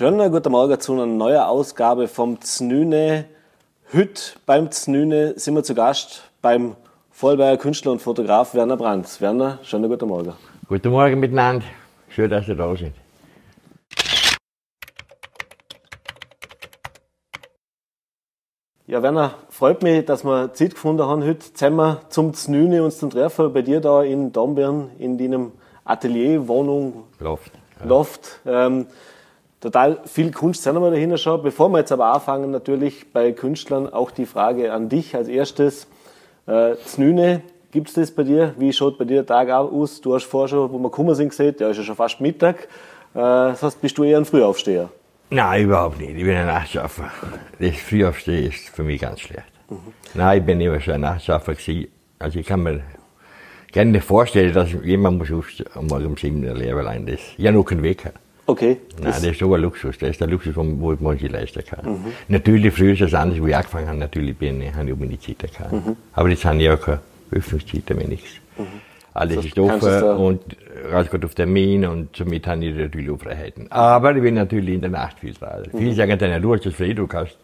Schönen guten Morgen zu einer neuen Ausgabe vom Znüne. Heute beim Znüne sind wir zu Gast beim Vollberger Künstler und Fotograf Werner Brandt. Werner, schönen guten Morgen. Guten Morgen miteinander. Schön, dass ihr da seid. Ja, Werner, freut mich, dass wir Zeit gefunden haben, heute zusammen zum Znüne uns zum Treffen bei dir da in Dornbirn, in deinem Atelier, Wohnung, Loft. Loft. Ähm, total viel Kunst sehen wir dahinter schon. Bevor wir jetzt aber anfangen, natürlich bei Künstlern auch die Frage an dich als erstes. Äh, Znüne, gibt es das bei dir? Wie schaut bei dir der Tag aus? Du hast vorher schon, wo wir gekommen sind, gesehen, ja, ist ja schon fast Mittag. Äh, das heißt, bist du eher ein Frühaufsteher? Nein, überhaupt nicht. Ich bin ein Nachtschaffer. Das Frühaufstehen ist für mich ganz schlecht. Nein, ich bin immer schon ein Nachtschaffer gewesen. Also ich kann mir gerne vorstellen, dass jemand muss aufstehen, um morgen um sieben Uhr leben allein das. Ich habe noch keinen Weg. gehabt. Okay. Nein, das ist so ein Luxus. Das ist der Luxus, den wo man sich leisten kann. Natürlich, früher ist es anders, wo ich angefangen habe. Natürlich bin ich, habe ich meine Zeit gehabt. Aber jetzt habe ich auch keine Öffnungszeit mehr, nichts. Alles Das ist offen und rausgeht auf Termin und somit habe ich natürlich auch Freiheiten. Aber ich bin natürlich in der Nacht viel draußen. Viele sagen dann, du hast das frei, du kannst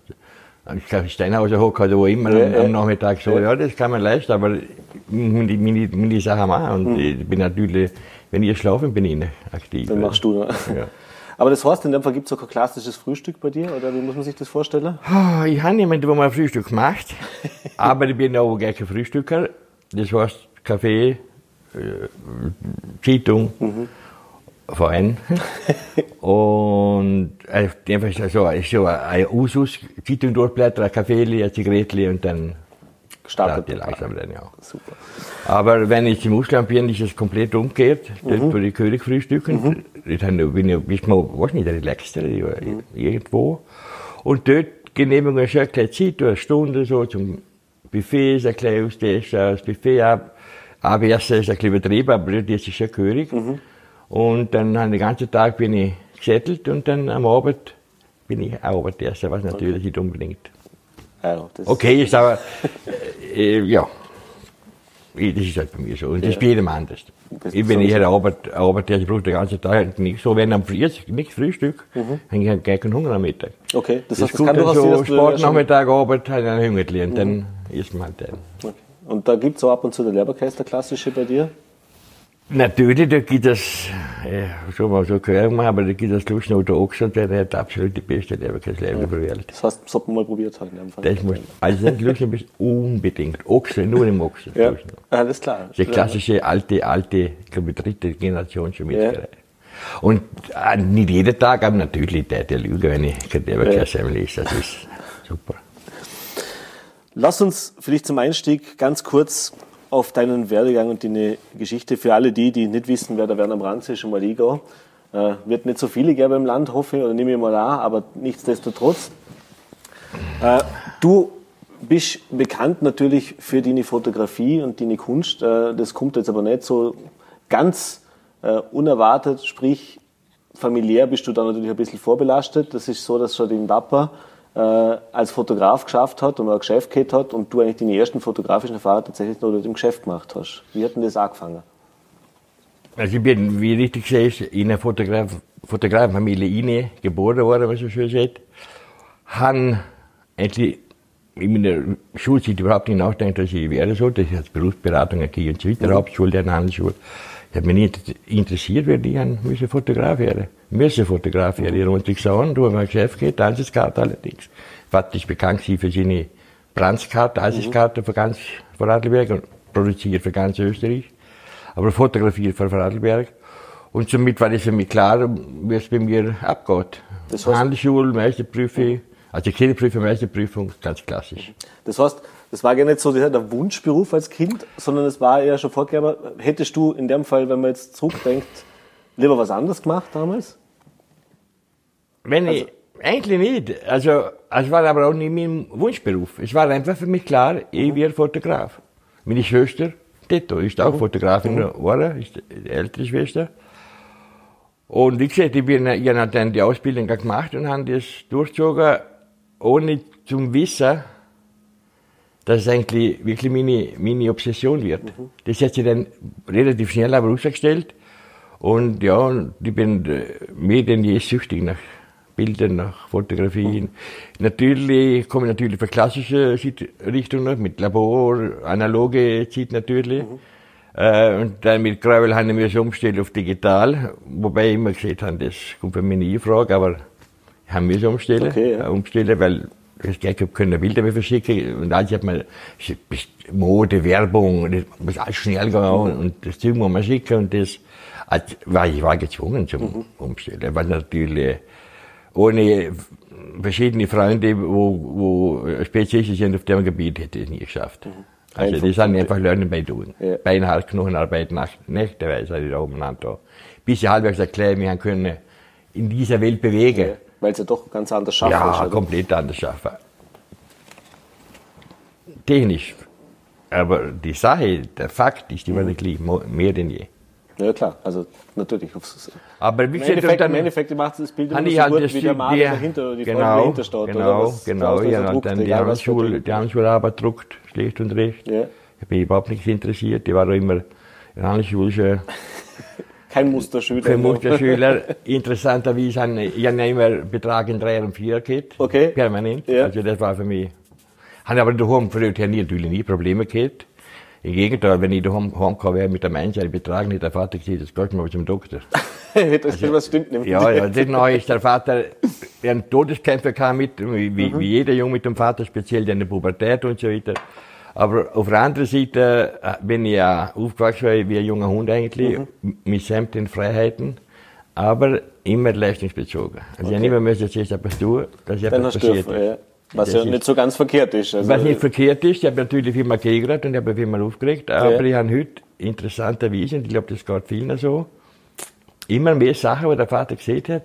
ich kann Steinhauser hocken oder wo immer Ja, am, ja. am Nachmittag so, ja. das kann man leisten, aber ich muss die- meine, meine Sachen machen. Und ich bin natürlich, wenn ich schlafe, bin ich nicht aktiv. Dann machst du. Ne? Ja. Aber das heißt, in dem Fall gibt es auch kein klassisches Frühstück bei dir? Oder wie muss man sich das vorstellen? Ah, Ich habe jemanden, der mal Frühstück macht, aber ich bin auch gar kein Frühstücker. Das heißt Kaffee, äh, Zeitung, Verein. und äh, einfach so, so, ist so ein Usus, Zeitung durchblättern, ein Kaffee, ein Zigarettchen und dann Startet startet langsam dann, ja. Super. Aber wenn ich im Ausland bin, ist es komplett umgekehrt. Dort würde ich König frühstücken. Dort habe- bin ich, ist man, weiß nicht, relaxter, ich war irgendwo. Und dort genehmigen wir schon eine kleine Zeit, eine Stunde so zum Buffet, ein kleines Austessen, das Buffet ab. Abwärts ist ein bisschen übertrieben, aber dort ist es schon gehörig. Und dann habe ich den ganzen Tag bin ich gesettelt und dann am Abend bin ich auch Abendessen, was natürlich nicht unbedingt Ja, das Okay, ist aber, äh, ja, Ich- das ist halt bei mir so. Und das ist bei jedem anders. Das Ich bin so. eher Arbeit, Arbeit, ich brauche den ganzen Tag nicht so, wenn am Früh, nicht Frühstück, Mhm. habe ich gar keinen Hunger am Mittag. Okay, das, Das, heißt, das kann durchaus sein, so dass du Sport, ja schon- Nachmittag, Arbeit, ich einen Hungerli und dann isst man halt den. Okay. Und da gibt es auch ab und zu der Leberkäse, der klassische bei dir? Natürlich, da gibt es, äh, so mal so gehört man, aber da gibt es Schluss noch der Ochsen, der hat absolut die beste Leberkäse ja. der Welt. Das heißt, das hat man mal probiert halt in dem Fall. Das muss, also das Schluss bist unbedingt. Ochsen, nur im Ochsen. ja, noch. alles klar. Die klassische alte, alte, ich glaube dritte Generation schon Metzgerei. Und äh, nicht jeden Tag, aber natürlich der, der Lüge, wenn ich Leberkäse esse, das ist super. Lass uns vielleicht zum Einstieg ganz kurz auf deinen Werdegang und deine Geschichte für alle die, die nicht wissen, wer der Werner Brandt ist, schon mal eingehen. Äh, wird nicht so viele geben im Land, hoffe ich, oder nehme ich mal an, aber nichtsdestotrotz. Äh, du bist bekannt natürlich für deine Fotografie und deine Kunst. Äh, das kommt jetzt aber nicht so ganz äh, unerwartet, sprich familiär bist du da natürlich ein bisschen vorbelastet. Das ist so, dass schon den Papa äh, als Fotograf geschafft hat und auch ein Geschäft gehabt hat und du eigentlich deine ersten fotografischen Erfahrungen tatsächlich noch dort im Geschäft gemacht hast. Wie hat denn das angefangen? Also ich bin, wie richtig gesagt, in einer Fotograf Fotografenfamilie rein geboren worden, was man so schön sagt. Han eigentlich in meiner Schulzeit überhaupt nicht nachgedacht, dass ich werde so. Das ist als Berufsberatung aquí und so weiter, Hauptschule, eine Handelsschule. Ich habe mich nicht interessiert, weil ich ein Fotograf werden. Müssen Fotograf werden. Ich runter gesagt, du hast mein Geschäft geht, Einsatzkarte allerdings. Vater ist bekannt gewesen für seine Brandskarte, Einsatzkarte für ganz Vorarlberg und produziert für ganz Österreich. Aber fotografiert für Vorarlberg. Und somit war das für mich klar, wie es bei mir abgeht. Das heißt- Handelsschule, Meisterprüfung, also keine Prüfung, Meisterprüfung, ganz klassisch. Das heißt, das war gar nicht so der Wunschberuf als Kind, sondern es war eher schon vorgegeben. Hättest du in dem Fall, wenn man jetzt zurückdenkt, lieber was anderes gemacht damals? Wenn ich, eigentlich nicht. Also, es war aber auch nicht mein Wunschberuf. Es war einfach für mich klar, ich werde Fotograf. Meine Schwester, Tetto, ist auch Fotografin geworden, ist die ältere Schwester. Und wie gesagt, ich, bin, ich habe dann die Ausbildung gemacht und habe das durchgezogen, ohne zu wissen, dass es eigentlich wirklich meine, meine Obsession wird. Das hat sich dann relativ schnell aber herausgestellt. Und ja, und ich bin äh, mehr denn je süchtig nach Bildern, nach Fotografien. Natürlich komme ich natürlich für klassische Richtungen mit Labor, analoge Zeit natürlich. Äh, und dann mit Gravel haben wir es umstellen auf digital, wobei ich immer gesagt habe, das kommt für mich nie in Frage, aber haben wir es umstellen, Okay, ja. äh, umstellen, weil das Geld gehabt, können Bilder mehr verschicken und alles hat man Mode, Werbung, das muss alles schnell gehen und das Zeug muss man schicken und das also, war ich war gezwungen zum Umstellen, weil natürlich ohne verschiedene Freunde, wo, wo spezialistisch sind auf dem Gebiet, hätte ich es nie geschafft. Also Einfach die sind einfach Lernen bei tun. Ja. Beinhart, Knochenarbeit, Nacht, nächteweise ich da oben da. Bis ich halbwegs erklären, wir können in dieser Welt bewegen. Ja, Weil es ja doch ganz anders schaffen Ja, ist. komplett anders schaffen. Technisch. Aber die Sache, der Fakt ist immer der gleiche, mo- mehr denn je. Ja, klar. Also, natürlich. Aber wie Im Endeffekt, dann Im Endeffekt macht das Bild immer so halt gut, wie der Mann die- dahinter oder die Frau genau, dahinter steht. oder Genau, was genau. der Ja, druckt, dann die Handschuhe, Bild. die Handschuhearbeit druckt, schlecht und recht. Ja. Ich bin überhaupt nicht interessiert. Ich war auch immer in Handschuhe schon Kein Musterschüler. kein Musterschüler. Interessanterweise habe ich habe immer Betrag in 3 und 4 gehabt. Okay. Permanent. Ja. Also das war für mich. Habe aber daheim früher nie, natürlich nie Probleme gehabt. Im Gegenteil, wenn ich daheim heimgekommen wäre mit einem einzelnen Betrag, nicht der Vater gesagt, das geht mal zum Doktor. das was stimmt nämlich. Ja, ja, neu ist der Vater, der einen Todeskämpfer kam mit, wie, Mhm. wie jeder Junge mit dem Vater, speziell in der Pubertät und so weiter. Aber auf der anderen Seite äh, bin ich ja aufgewachsen wie ein junger Hund eigentlich, Mhm. mit sämtlichen Freiheiten, aber immer leistungsbezogen. Also ich habe immer müssen zuerst etwas tun, dass Dann etwas hast du, passiert. ja, was Das ja nicht so ganz verkehrt ist. Also, Was nicht verkehrt ist, ich habe natürlich immer geärgert und ich habe immer aufgeregt, aber Ja. ich habe heute interessanterweise, und ich glaube, das geht vielen so, immer mehr Sachen, die der Vater gesehen hat,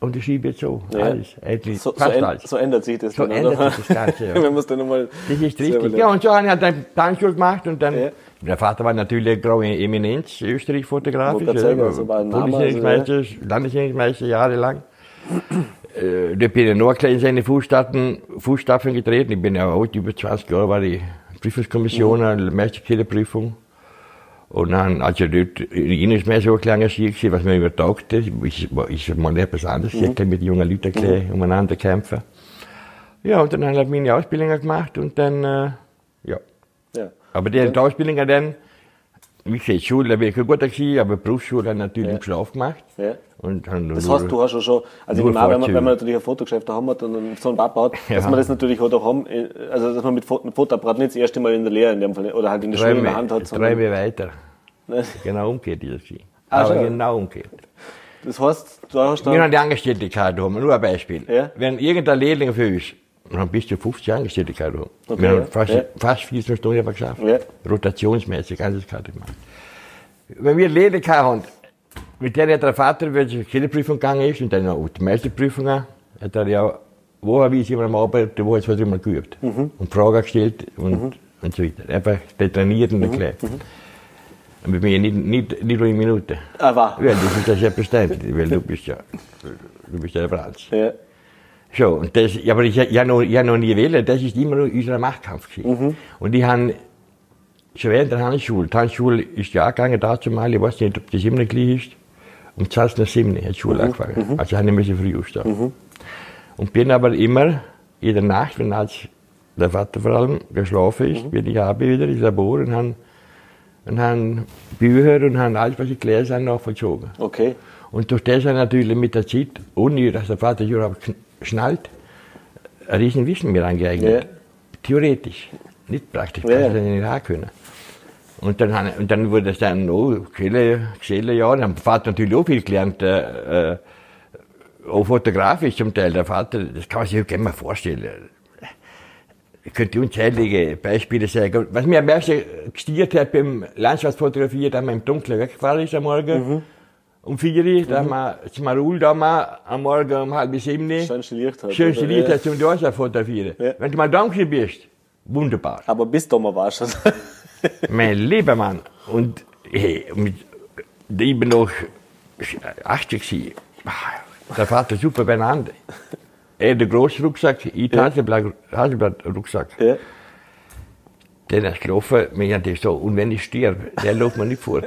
und ich schiebe jetzt so. Ja. Alles. Eigentlich so, so, fast änd- alles. so ändert sich das So dann, ändert oder? sich das Ganze, ja. Wenn dann nochmal. Das ist richtig. Ja, und so habe ich halt dann Tanzschule gemacht und dann, Ja. der Vater war natürlich eine graue Eminenz, Österreich-fotografisch. Wollte gerade sagen, also Name, Bundesjährigmeister, Landesjährigmeister jahrelang. Äh, da bin ich noch klein in seine Fußstapfen, Fußstapfen getreten. Ich bin ja alt, über 20 Jahre war ich Prüfungskommission, mhm. Meisterkirchenprüfung. Und dann, also dort, Ihnen ist mir so ein kleiner gewesen, was mir übertaugt ist, ist, ist mal etwas anderes, Mhm. ich mit jungen Leuten gleich umeinander kämpfen. Ja, und dann habe ich meine Ausbildung gemacht und dann, äh, ja. Ja. Aber die, die Ausbildung dann, wie gesagt, Schule bin ich guter gewesen, aber Berufsschule natürlich Ja. im Schlaf gemacht. Ja. Und dann Das heißt, du hast ja schon, also ich an, wenn man, wenn man natürlich ein Fotogeschäft daheim hat und so einen baut, dass Ja. man das natürlich auch daheim, äh, also dass man mit mit Fotoapparat nicht das erste Mal in der Lehre in dem Fall, oder halt in der Schule in der Hand hat, drei sondern, Jahre weiter. Ne? Genau umgekehrt ist das gewesen. Ah, Aber schon. genau umgekehrt. das heißt, du hast Wir dann, haben die Angestellte gehabt, haben, nur ein Beispiel. Ja. Wenn irgendein Lehrling für uns, wir haben bis zu 50 Angestellte gehabt. haben. Okay, wir ja. haben fast, Ja. fast 14 Stunden aber geschafft. Ja. Rotationsmäßig, alles gehabt gemacht. Wenn wir gehabt haben, mit der hat der Vater, wenn die Kinderprüfung gegangen ist und dann auch die Meisterprüfung, hat er ja wocherweise immer am Abend, wo jetzt was immer geübt. Mhm. Und Fragen gestellt und, und so weiter. Einfach trainiert Mhm. und erklärt. Und bei mir nicht, nicht, nicht nur in Minuten. ah, war. Ja, das ist ja selbstverständlich, weil du bist ja, du bist ja der Franz. Ja. So, und das, ja, aber ich, ich, noch, ich hab noch nie wählen, das ist immer noch unser Machtkampf gewesen. Und ich habe schon während der Handelsschule, die Handelsschule ist ja angegangen dazu mal, ich weiß nicht, ob das immer gleich ist, um 20 nach 7 hat die Schule angefangen. Also habe ich müssen früh aufstehen. Und bin aber immer, jede Nacht, wenn als der Vater vor allem geschlafen ist, bin ich abends wieder ins Labor und habe und haben Bücher und haben alles, was ich gelesen habe, nachvollzogen. Okay. Und durch das hat natürlich mit der Zeit, ohne dass der Vater überhaupt schnallt, ein riesen Wissen mir angeeignet. Ja. Theoretisch, nicht praktisch, Ja, kannst ja. du nicht auch können. Und dann, und dann wurde es dann noch, viele, viele Jahre, dann hat der Vater natürlich auch viel gelernt, äh, äh, auch fotografisch zum Teil. Der Vater, das kann man sich gerne mal vorstellen. Ich könnte unzählige Beispiele sagen. Was mir am meisten gestiert hat beim Landschaftsfotografieren, da man im Dunkeln weggefahren ist am Morgen, um vier Uhr, da haben wir das Marul da mal am Morgen um halb sieben, Schönste Licht hat. schön oder? stiliert Ja. hast zum Dorsa fotografieren. Ja. Wenn du mal da gewesen bist, wunderbar. Aber bis da mal warst du. mein lieber Mann. Und hey, mit, ich bin noch 80 gewesen. Ah, Der Vater super beieinander. Er der große Rucksack, ich Ja. Haselblatt Rucksack. ja. Den ist gelaufen, mir hat das so, und wenn ich sterbe, der läuft mir nicht vor.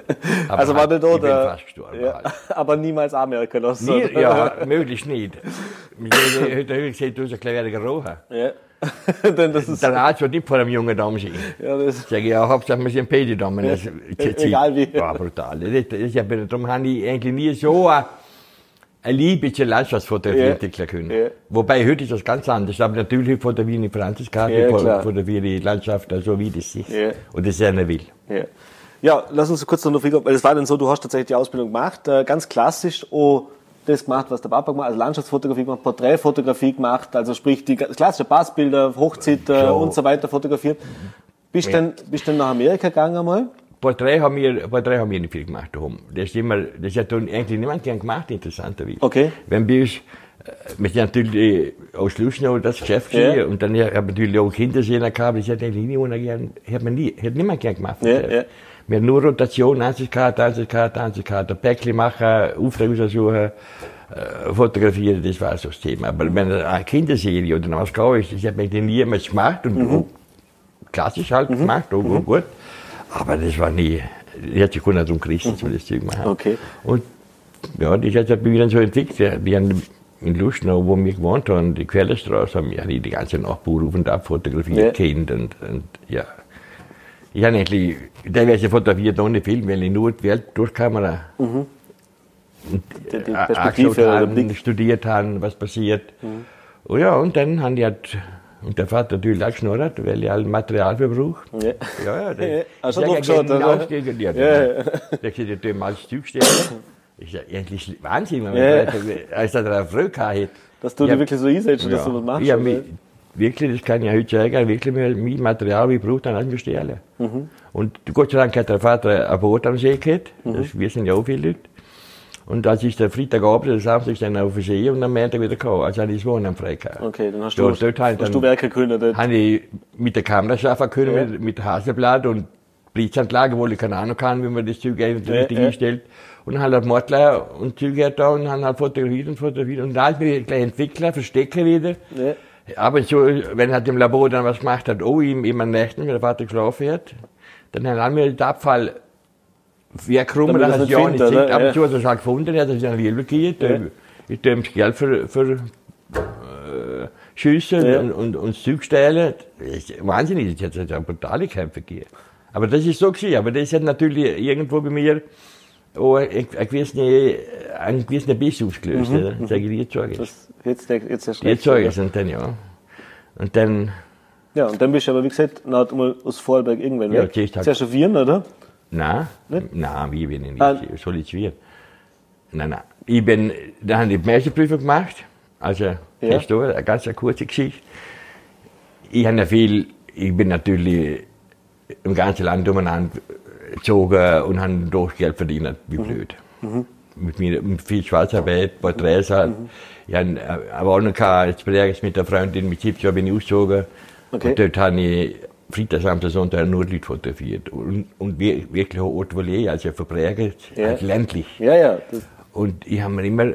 Aber Also war halt, der da ich bin fast gestorben. Ja, halt. aber niemals anmerken lassen. Nie, oder? ja, möglichst nicht. Ich heute gesagt, du hast ein kleiner gerochen. ja. Denn das ist, Der Arzt wird nicht vor einem jungen Damen sein. ja, das, Sag ich, ja, Hauptsache wir sind beide Damen. Das, egal wie. War brutal. Das, das, bin, darum habe ich eigentlich nie so eine, eine Liebe zur Landschaftsfotografie Ja. können. Ja. Wobei heute ist das ganz anders. Aber natürlich fotografiere ich Franziskarte, Ja, ja, klar. fotografiere ich Landschaft, so wie das ist. Ja. Und das einer will. ja. ja, lass uns kurz noch fragen, weil es war dann so, du hast tatsächlich die Ausbildung gemacht, äh, ganz klassisch, oh, das gemacht, was der Papa gemacht hat, also Landschaftsfotografie gemacht, Porträtfotografie gemacht, also sprich die ganz klassische Passbilder, Hochzeiten So. und so weiter fotografiert. Bist du denn, bist du denn nach Amerika gegangen einmal? Porträt haben wir, Porträt haben wir nicht viel gemacht daheim. Das immer, das hat eigentlich niemand gern gemacht, interessanterweise. Okay. Wenn wir uns, äh, wir sind natürlich äh, aus Luschnow das Geschäft Ja. und dann habe ich natürlich auch Kindersehen gehabt, das hat eigentlich niemand gern, hat man nie, hat niemand gern gemacht. Ja, ja. Wir haben nur Rotation, Ansichtskarte, Ansichtskarte, Ansichtskarte, Päckchen machen, Aufträge raussuchen, äh, fotografieren, das war so das Thema. Aber wenn eine Kinderserie oder was gab ist, das hat man eigentlich niemals gemacht und Mhm. klassisch halt gemacht, auch, auch gut. Aber das war nie, ich hat sich keiner darum gerissen, so das Zeug machen. Okay. Und ja, das hat sich dann so entwickelt. Wir haben in Luschnow, wo wir gewohnt haben, die Quellerstraße, haben wir die ganze Nachbarn auf und ab fotografiert, Ja. kennt und, und ja. Ich habe eigentlich teilweise fotografiert ohne Film, weil ich nur die Welt durch Kamera Die, die äh, Perspektive haben, studiert haben, was passiert. Und ja, und dann haben die halt, und der Vater natürlich auch geschnurrt, weil ich halt Material verbraucht. Ja. Ja, ja, Ja, hast du ich drauf sag, geschaut, oder? Ja, Ja, ja. ja. Der gesagt, ich mal das Zeug stellen. Ich sag, endlich Wahnsinn, wenn man Ja. als er eine Frau hat. Dass du Ja. dich wirklich so einsetzt, dass Ja. du was machst. Mich, wirklich, das kann ich heute sagen, wirklich mein Material, wie ich brauche, dann an stellen. Mhm. Und Gott sei Dank hat der Vater ein Boot am See gehabt. Mhm. Das, wir sind ja auch viele Leute. Und als ich der Freitagabend oder Samstag dann auf den See und am Montag wieder gekommen, also habe ich das Wohnen frei gehabt. Okay, dann hast Ja, du, dort halt hast dann- du werken können. Dort. Habe ich mit der Kamera schaffen können, Ja. mit, mit Haselblatt und Blitzanlage, wo ich keine Ahnung kann, wie man das Zeug Ja, richtig ja. einstellt. Und dann halt Mortler und Züge da und dann halt fotografiert und fotografiert. Und da ist mir gleich Entwickler, Verstecker wieder. Ja. Aber so, wenn halt im Labor dann was gemacht hat, oh, ihm immer Nächten, wenn der Vater geschlafen hat, dann haben wir den Abfall weggekommen, Damit dann das es nicht ja nicht oder? Aber Ja. er es halt gefunden, er hat es dann Liebe gegeben. Ich tue ihm das Geld für, für äh, Schüsse Ja. und, und, und. Das ist wahnsinnig, das hat eine brutale Kämpfe gegeben. Aber das ist so gewesen. Aber das hat natürlich irgendwo bei mir auch einen gewissen, einen gewissen Biss ausgelöst. oder? Sag ich dir jetzt sage ich. Mhm, Das, jetzt, jetzt Jetzt recht, sage ich es und dann ja. Und dann, Ja, und dann bist du aber, wie gesagt, noch mal aus Vorarlberg irgendwann Ja, weg. zuerst halt- auf Wien, oder? Nein, Nicht? nein, wie bin ich nicht, Ah. soll ich schwirren? Nein, nein. Ich bin, dann habe ich die Meisterprüfung gemacht. Also, Ja. das ist da eine ganz kurze Geschichte. Ich habe viel, ich bin natürlich im ganzen Land umeinander gezogen und habe durch Geld verdient, wie Mhm. blöd. Mit, mir, mit viel Schwarzarbeit, Porträts halt. Mhm. Ich habe eine Wohnung gehabt, Berges mit der Freundin, mit 70 Jahren bin ich ausgezogen. Okay. Und dort habe ich Samstag, Sonntag nur Leute fotografiert. Und, und wir- wirklich auch Haute Volée, also verbrägelt, Ja. halt ländlich. Ja, ja. Das, Und ich habe mir immer,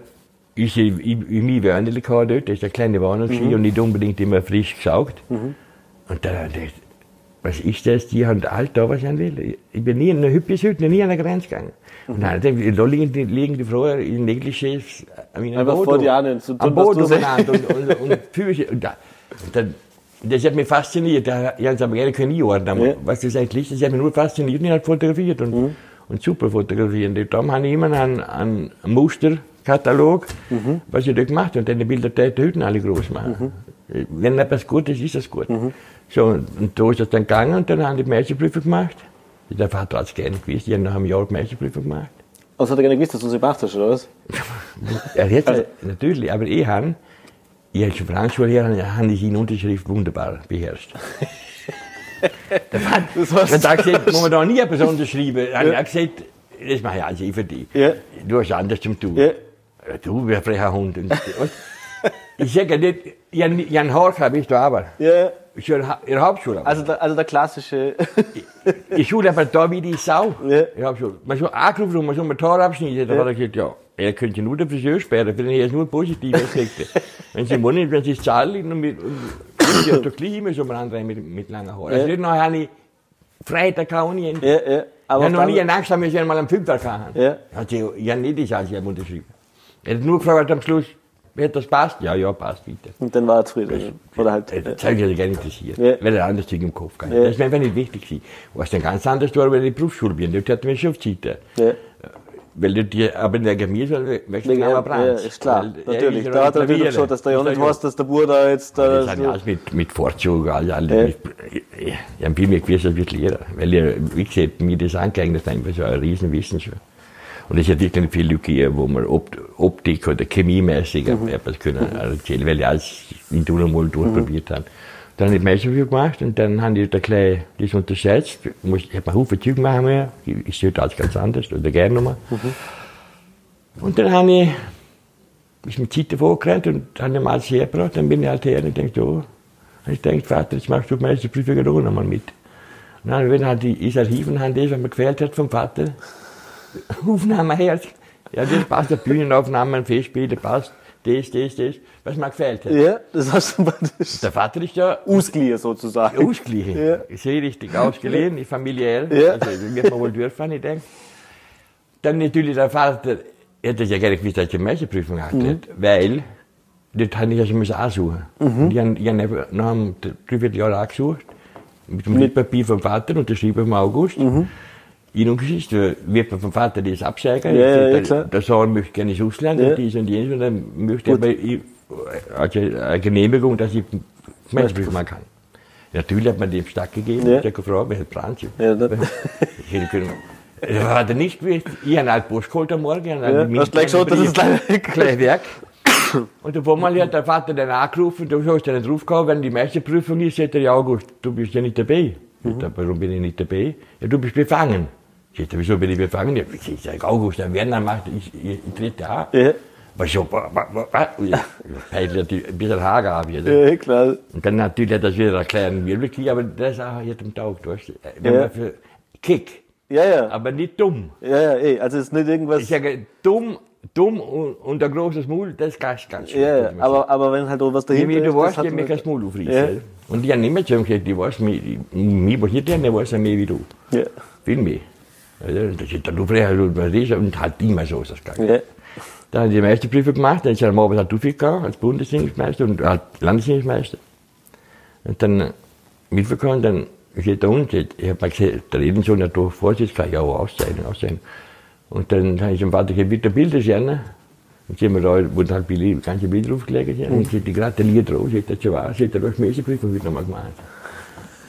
ich, ich, ich, ich mein Wörnchen gehabt dort, das ist eine kleine Wohnung mhm. und nicht unbedingt immer frisch gesaugt. Und dann habe ich gedacht, was ist das? Die haben alt da, was ich will. Ich bin nie in einer hübschen Hütte, nie an der Grenze gegangen. Und dann habe ich gedacht, da liegen die, liegen die Frauen in Negligés meinem Einfach vor die anderen zu tun, Am umeinander und, und, und Füße. Und, da, und dann, das hat mich fasziniert. Da, ich habe es aber gerne können einordnen. Ja. Was das eigentlich ist, das hat mich nur fasziniert und ich habe fotografiert. Und, und super fotografiert. Und darum habe ich immer einen, einen Musterkatalog, was ich da gemacht habe. Und dann die Bilder die Hütten alle groß machen. Wenn etwas gut ist, ist es gut. So, und, und so ist es dann gegangen und dann haben die Meisterprüfung gemacht. Der Vater hat es gerne gewusst. Ich habe nach einem Jahr die Meisterprüfung gemacht. also hat er gar nicht gewusst, dass du sie gemacht hast, oder was? Er hat, Also- natürlich, aber ich habe, ich als Franzschullehrer, habe ich seine Unterschrift wunderbar beherrscht. Das Wenn heißt, er gesagt muss man da nie etwas unterschreiben, habe ich auch gesagt, das mache ich also ich für dich. Ja. Du hast anders zum tun. Ja. Du, wie ein frecher Hund. Und, und ich sage ja nicht, ich habe ich hab einen Haar gehabt, ich da aber. ja, Ich in der Ha- in der Hauptschule. also der, also der klassische. Ich schule aber da wie die Sau. Ja. Ich hab schon, man so angerufen, man soll mir Tor abschneiden. Da Ja. hat er gesagt, ja, er könnte nur den Friseur sperren, für den er ist nur positive Effekte. wenn sie wollen, wenn sie es zahlen, und mit, und, sie hat doch gleich immer so mal andere mit, mit langen Haaren. Also Ja. dann habe ich Freitag kann Ende. Ja, ja. Aber ich habe noch nie eine Angst haben, wir mal am Fünftag haben. Ja. Hat sie, ja, nicht die Chance, ich habe unterschrieben. Er hat nur gefragt am Schluss, wird das passt? Ja, ja, passt, bitte. Und dann war er zufrieden. Oder halt. Das Ja. hat mich gar nicht interessiert, Ja. weil er anders Ding im Kopf gehabt Ja. Das ist mir einfach nicht wichtig gewesen. Was dann ganz anders war, wenn ich in die Berufsschule bin. Dort hat mich schon auf die Zeit. Ja. Weil du dir, aber mir soll, möchte ich Ja, aber ja, Brands. ist klar, Weil natürlich. Da hat er natürlich schon, dass der ja nicht ja- weiß, dass der Bruder jetzt Das da. hat ja alles mit, mit Vorzug, alle, alle Ja. ich, ich habe viel mehr gewusst als Lehrer. Weil ich, wie gesagt, mir das angeeignet habe, so ein Riesenwissen schon. Und es hat wirklich nicht viel Lücke, wo man Opt Optik oder chemiemäßig Mhm. etwas können erzählen, weil ich alles in Tun mal durchprobiert habe. Dann habe ich Meisterprüfung gemacht und dann habe ich da gleich das untersetzt. Muss- Ich habe einen Haufen Zeug machen müssen. Ich sehe das ganz anders oder gerne nochmal. Und dann habe ich, ist mit Zeit davon gerannt und habe ihn mal hergebracht. Dann bin ich halt her und denke, oh, und ich denke, Vater, jetzt machst du die Meisterprüfung auch nochmal mit. Und dann bin halt die ist Archiv und haben das, was mir gefällt hat vom Vater, Aufnahme her. Ja, das passt, der Bühnenaufnahmen, Festspiele, passt, das, das, das, was mir gefällt hat. Ja, das hast du praktisch Der Vater ist ja ausgeliehen sozusagen. ausgeglichen. Ja. Sehr richtig ausgeliehen, familiär. Ja. Also, wird man wohl dürfen, ich denke. Dann natürlich der Vater, er hat ja gar nicht gewusst, dass ich eine Meisterprüfung hatte, Mhm. weil, das habe ich also müssen ansuchen. Und ich habe, ich habe nach einem Dreivierteljahr angesucht, mit dem Mitpapier vom Vater, unterschrieben im August. In und Geschichte, wird man vom Vater das. Mhm. Ja, ja, ja, der, der Sohn möchte gerne ins Ausland Ja. und dies und jenes und dann möchte er aber ich, also eine Genehmigung, dass ich Meisterprüfung machen kann. Natürlich hat man dem Stadt gegeben, Ja. ich habe gefragt, wer hat? Ja, das- Ich hätte können, das hat er nicht gewusst. Ich habe halt Post geholt am Morgen. Ja, du hast gleich geschaut, dass es gleich weg ist. gleich weg. Und auf einmal hat der Vater dann angerufen, du hast ja nicht draufgehauen, wenn die Meisterprüfung ist, sagt er, ja August, du bist ja nicht dabei. Ich Mhm. warum bin ich nicht dabei? Ja, du bist befangen. Ich sag, wieso bin ich befangen? Ich sag, August, dann werden dann macht, ich, ich, ich trete an. Ja, Was so, ein bisschen Hager habe ich. ja, klar. Und dann natürlich hat das wieder Wirbel gekriegt, aber das auch hat ihm taugt, weißt du. Wenn Ja. man für Kick, Ja, ja. aber nicht dumm. Ja, ja, eh. Also es ist nicht irgendwas. Ich sage, dumm, dumm und, und ein großes Maul, das ist ganz, ganz schön. ja, ja. Aber, aber wenn halt auch was dahinter Wie du ist, weißt, das ich mir kein Maul aufreißen. Ja. Und ich habe nicht mehr zu ihm gesagt, ich weiß, mich, mich was nicht der weiß er mehr wie du. Ja. Viel mehr. Das ist dann aufrecht und was und halt immer so ist das gegangen. Ja. Dann habe ich die Meisterprüfung gemacht, dann ist er am Abend halt aufgegangen, als Bundesdienstmeister und als Landesdienstmeister. Und dann mitbekommen, dann steht da unten, ich habe mal gesehen, der Edensohn hat da Vorsitz, kann ich auch auszeichnen, auszeichnen. Und dann habe ich dem Vater gesagt, bitte Bilder sehen. Und sehen wir da, wurden halt Bilder, ganze Bilder aufgelegt. Und ich gratuliert drauf, sagt er, war, sagt er, du hast Meisterprüfung wieder mal gemacht.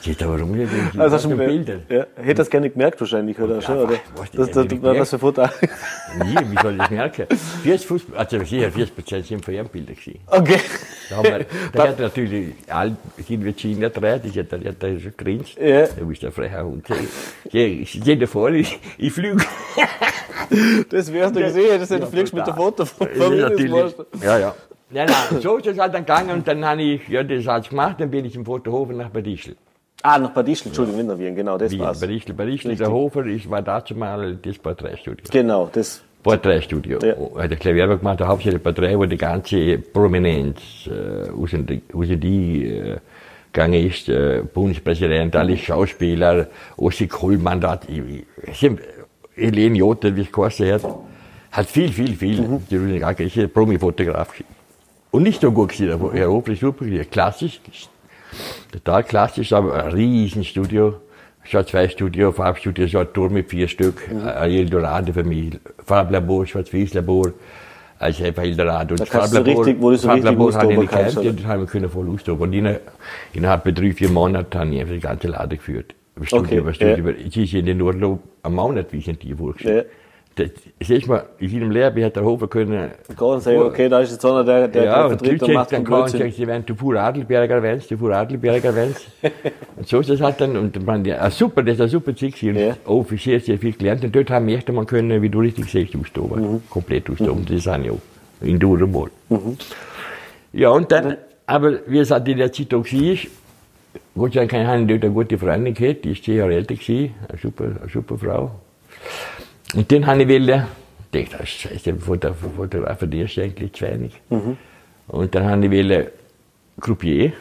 Sagt er, warum nicht? Ich Also hast du Bilder. Ja, hätte das nicht gemerkt wawahrscheinlich, oder? schon, oder? was, die Das, das, das, das für Foto. Nie, wie soll ich das merken? 40 Fußball, also sicher 40 Prozent sind Bildern gewesen. Okay. Da, haben wir, da hat natürlich all sind wir China drei, die hat, die hat da schon grinst. Ja. Da bist du ein frecher Hund. Dir vor, ich, ich flüge. Das wärst du gesehen, das du fliegst mit der Foto von natürlich. Ja, ja. Nein, nein, so ist es halt dann gegangen und dann habe ich, ja, das hat's gemacht, dann bin ich im Fotohofen nach Bad Ischl. Ah, nach Bad Ischl, Entschuldigung, Winterwien, genau, das Wie, war's. Bad Ischl, Bad Ischl, der Hofer, ich war dazu mal das Porträtstudio. Genau, das. Porträtstudio. Ja. Ja. Hat der Klavierwerk gemacht, der hauptsächlich Porträt, wo die ganze Prominenz äh, aus, aus die äh, gegangen ist, äh, Bundespräsident, alle Schauspieler, Ossi Kohlmann, da hat, ich, ich, ich- Helene Jotter, wie es geheißen hat, hat viel, viel, viel, Mhm. die ein Promi-Fotograf. Und nicht so gut gewesen, aber Herr Hofler ist super klassisch, total klassisch, aber ein Riesenstudio. Schwarz-Weiß-Studio, Farbstudio, so ein Turm mit vier Stück, ein Eldorado für mich. Farblabor, Schwarz-Weiß-Labor, also einfach Eldorado. Und Da du richtig- wo du so richtig Farblabor habe ich oder? das haben wir können voll austoben. Und inner- innerhalb von drei, vier Monaten habe ich einfach die ganze Lade geführt. Studio, Okay, Studio. ja. Ich ist in den Urlaub am Monat, wie ich in die Ja. Das, Siehst mal, in jedem Lehrbuch hat der Hofer können, und sagen, okay, da ist jetzt einer, der, der ja, der und und Leute macht dann kann sagen, sie werden du fuhr Adelberger wenn's, du fuhr Adelberger wenn's. und so ist das halt dann, und man, ja, super, das ist ein super Ziel gewesen. Ja. Und auch für sehr, sehr viel gelernt. Und dort haben wir echt einmal können, wie du richtig siehst, austoben. Mhm. Komplett austoben. Das sind ja auch in Duremol. Ja, und dann, aber wie es halt in der Zeit auch war, Gott sei Dank habe ich dort eine gute Freundin gehabt, die ist zehn Jahre älter gewesen, eine super, eine super Frau. Und den habe ich wollen, ich dachte, das ist scheiße, Foto- Fotograf verdienst du eigentlich zu wenig. Und dann habe ich wollen Croupier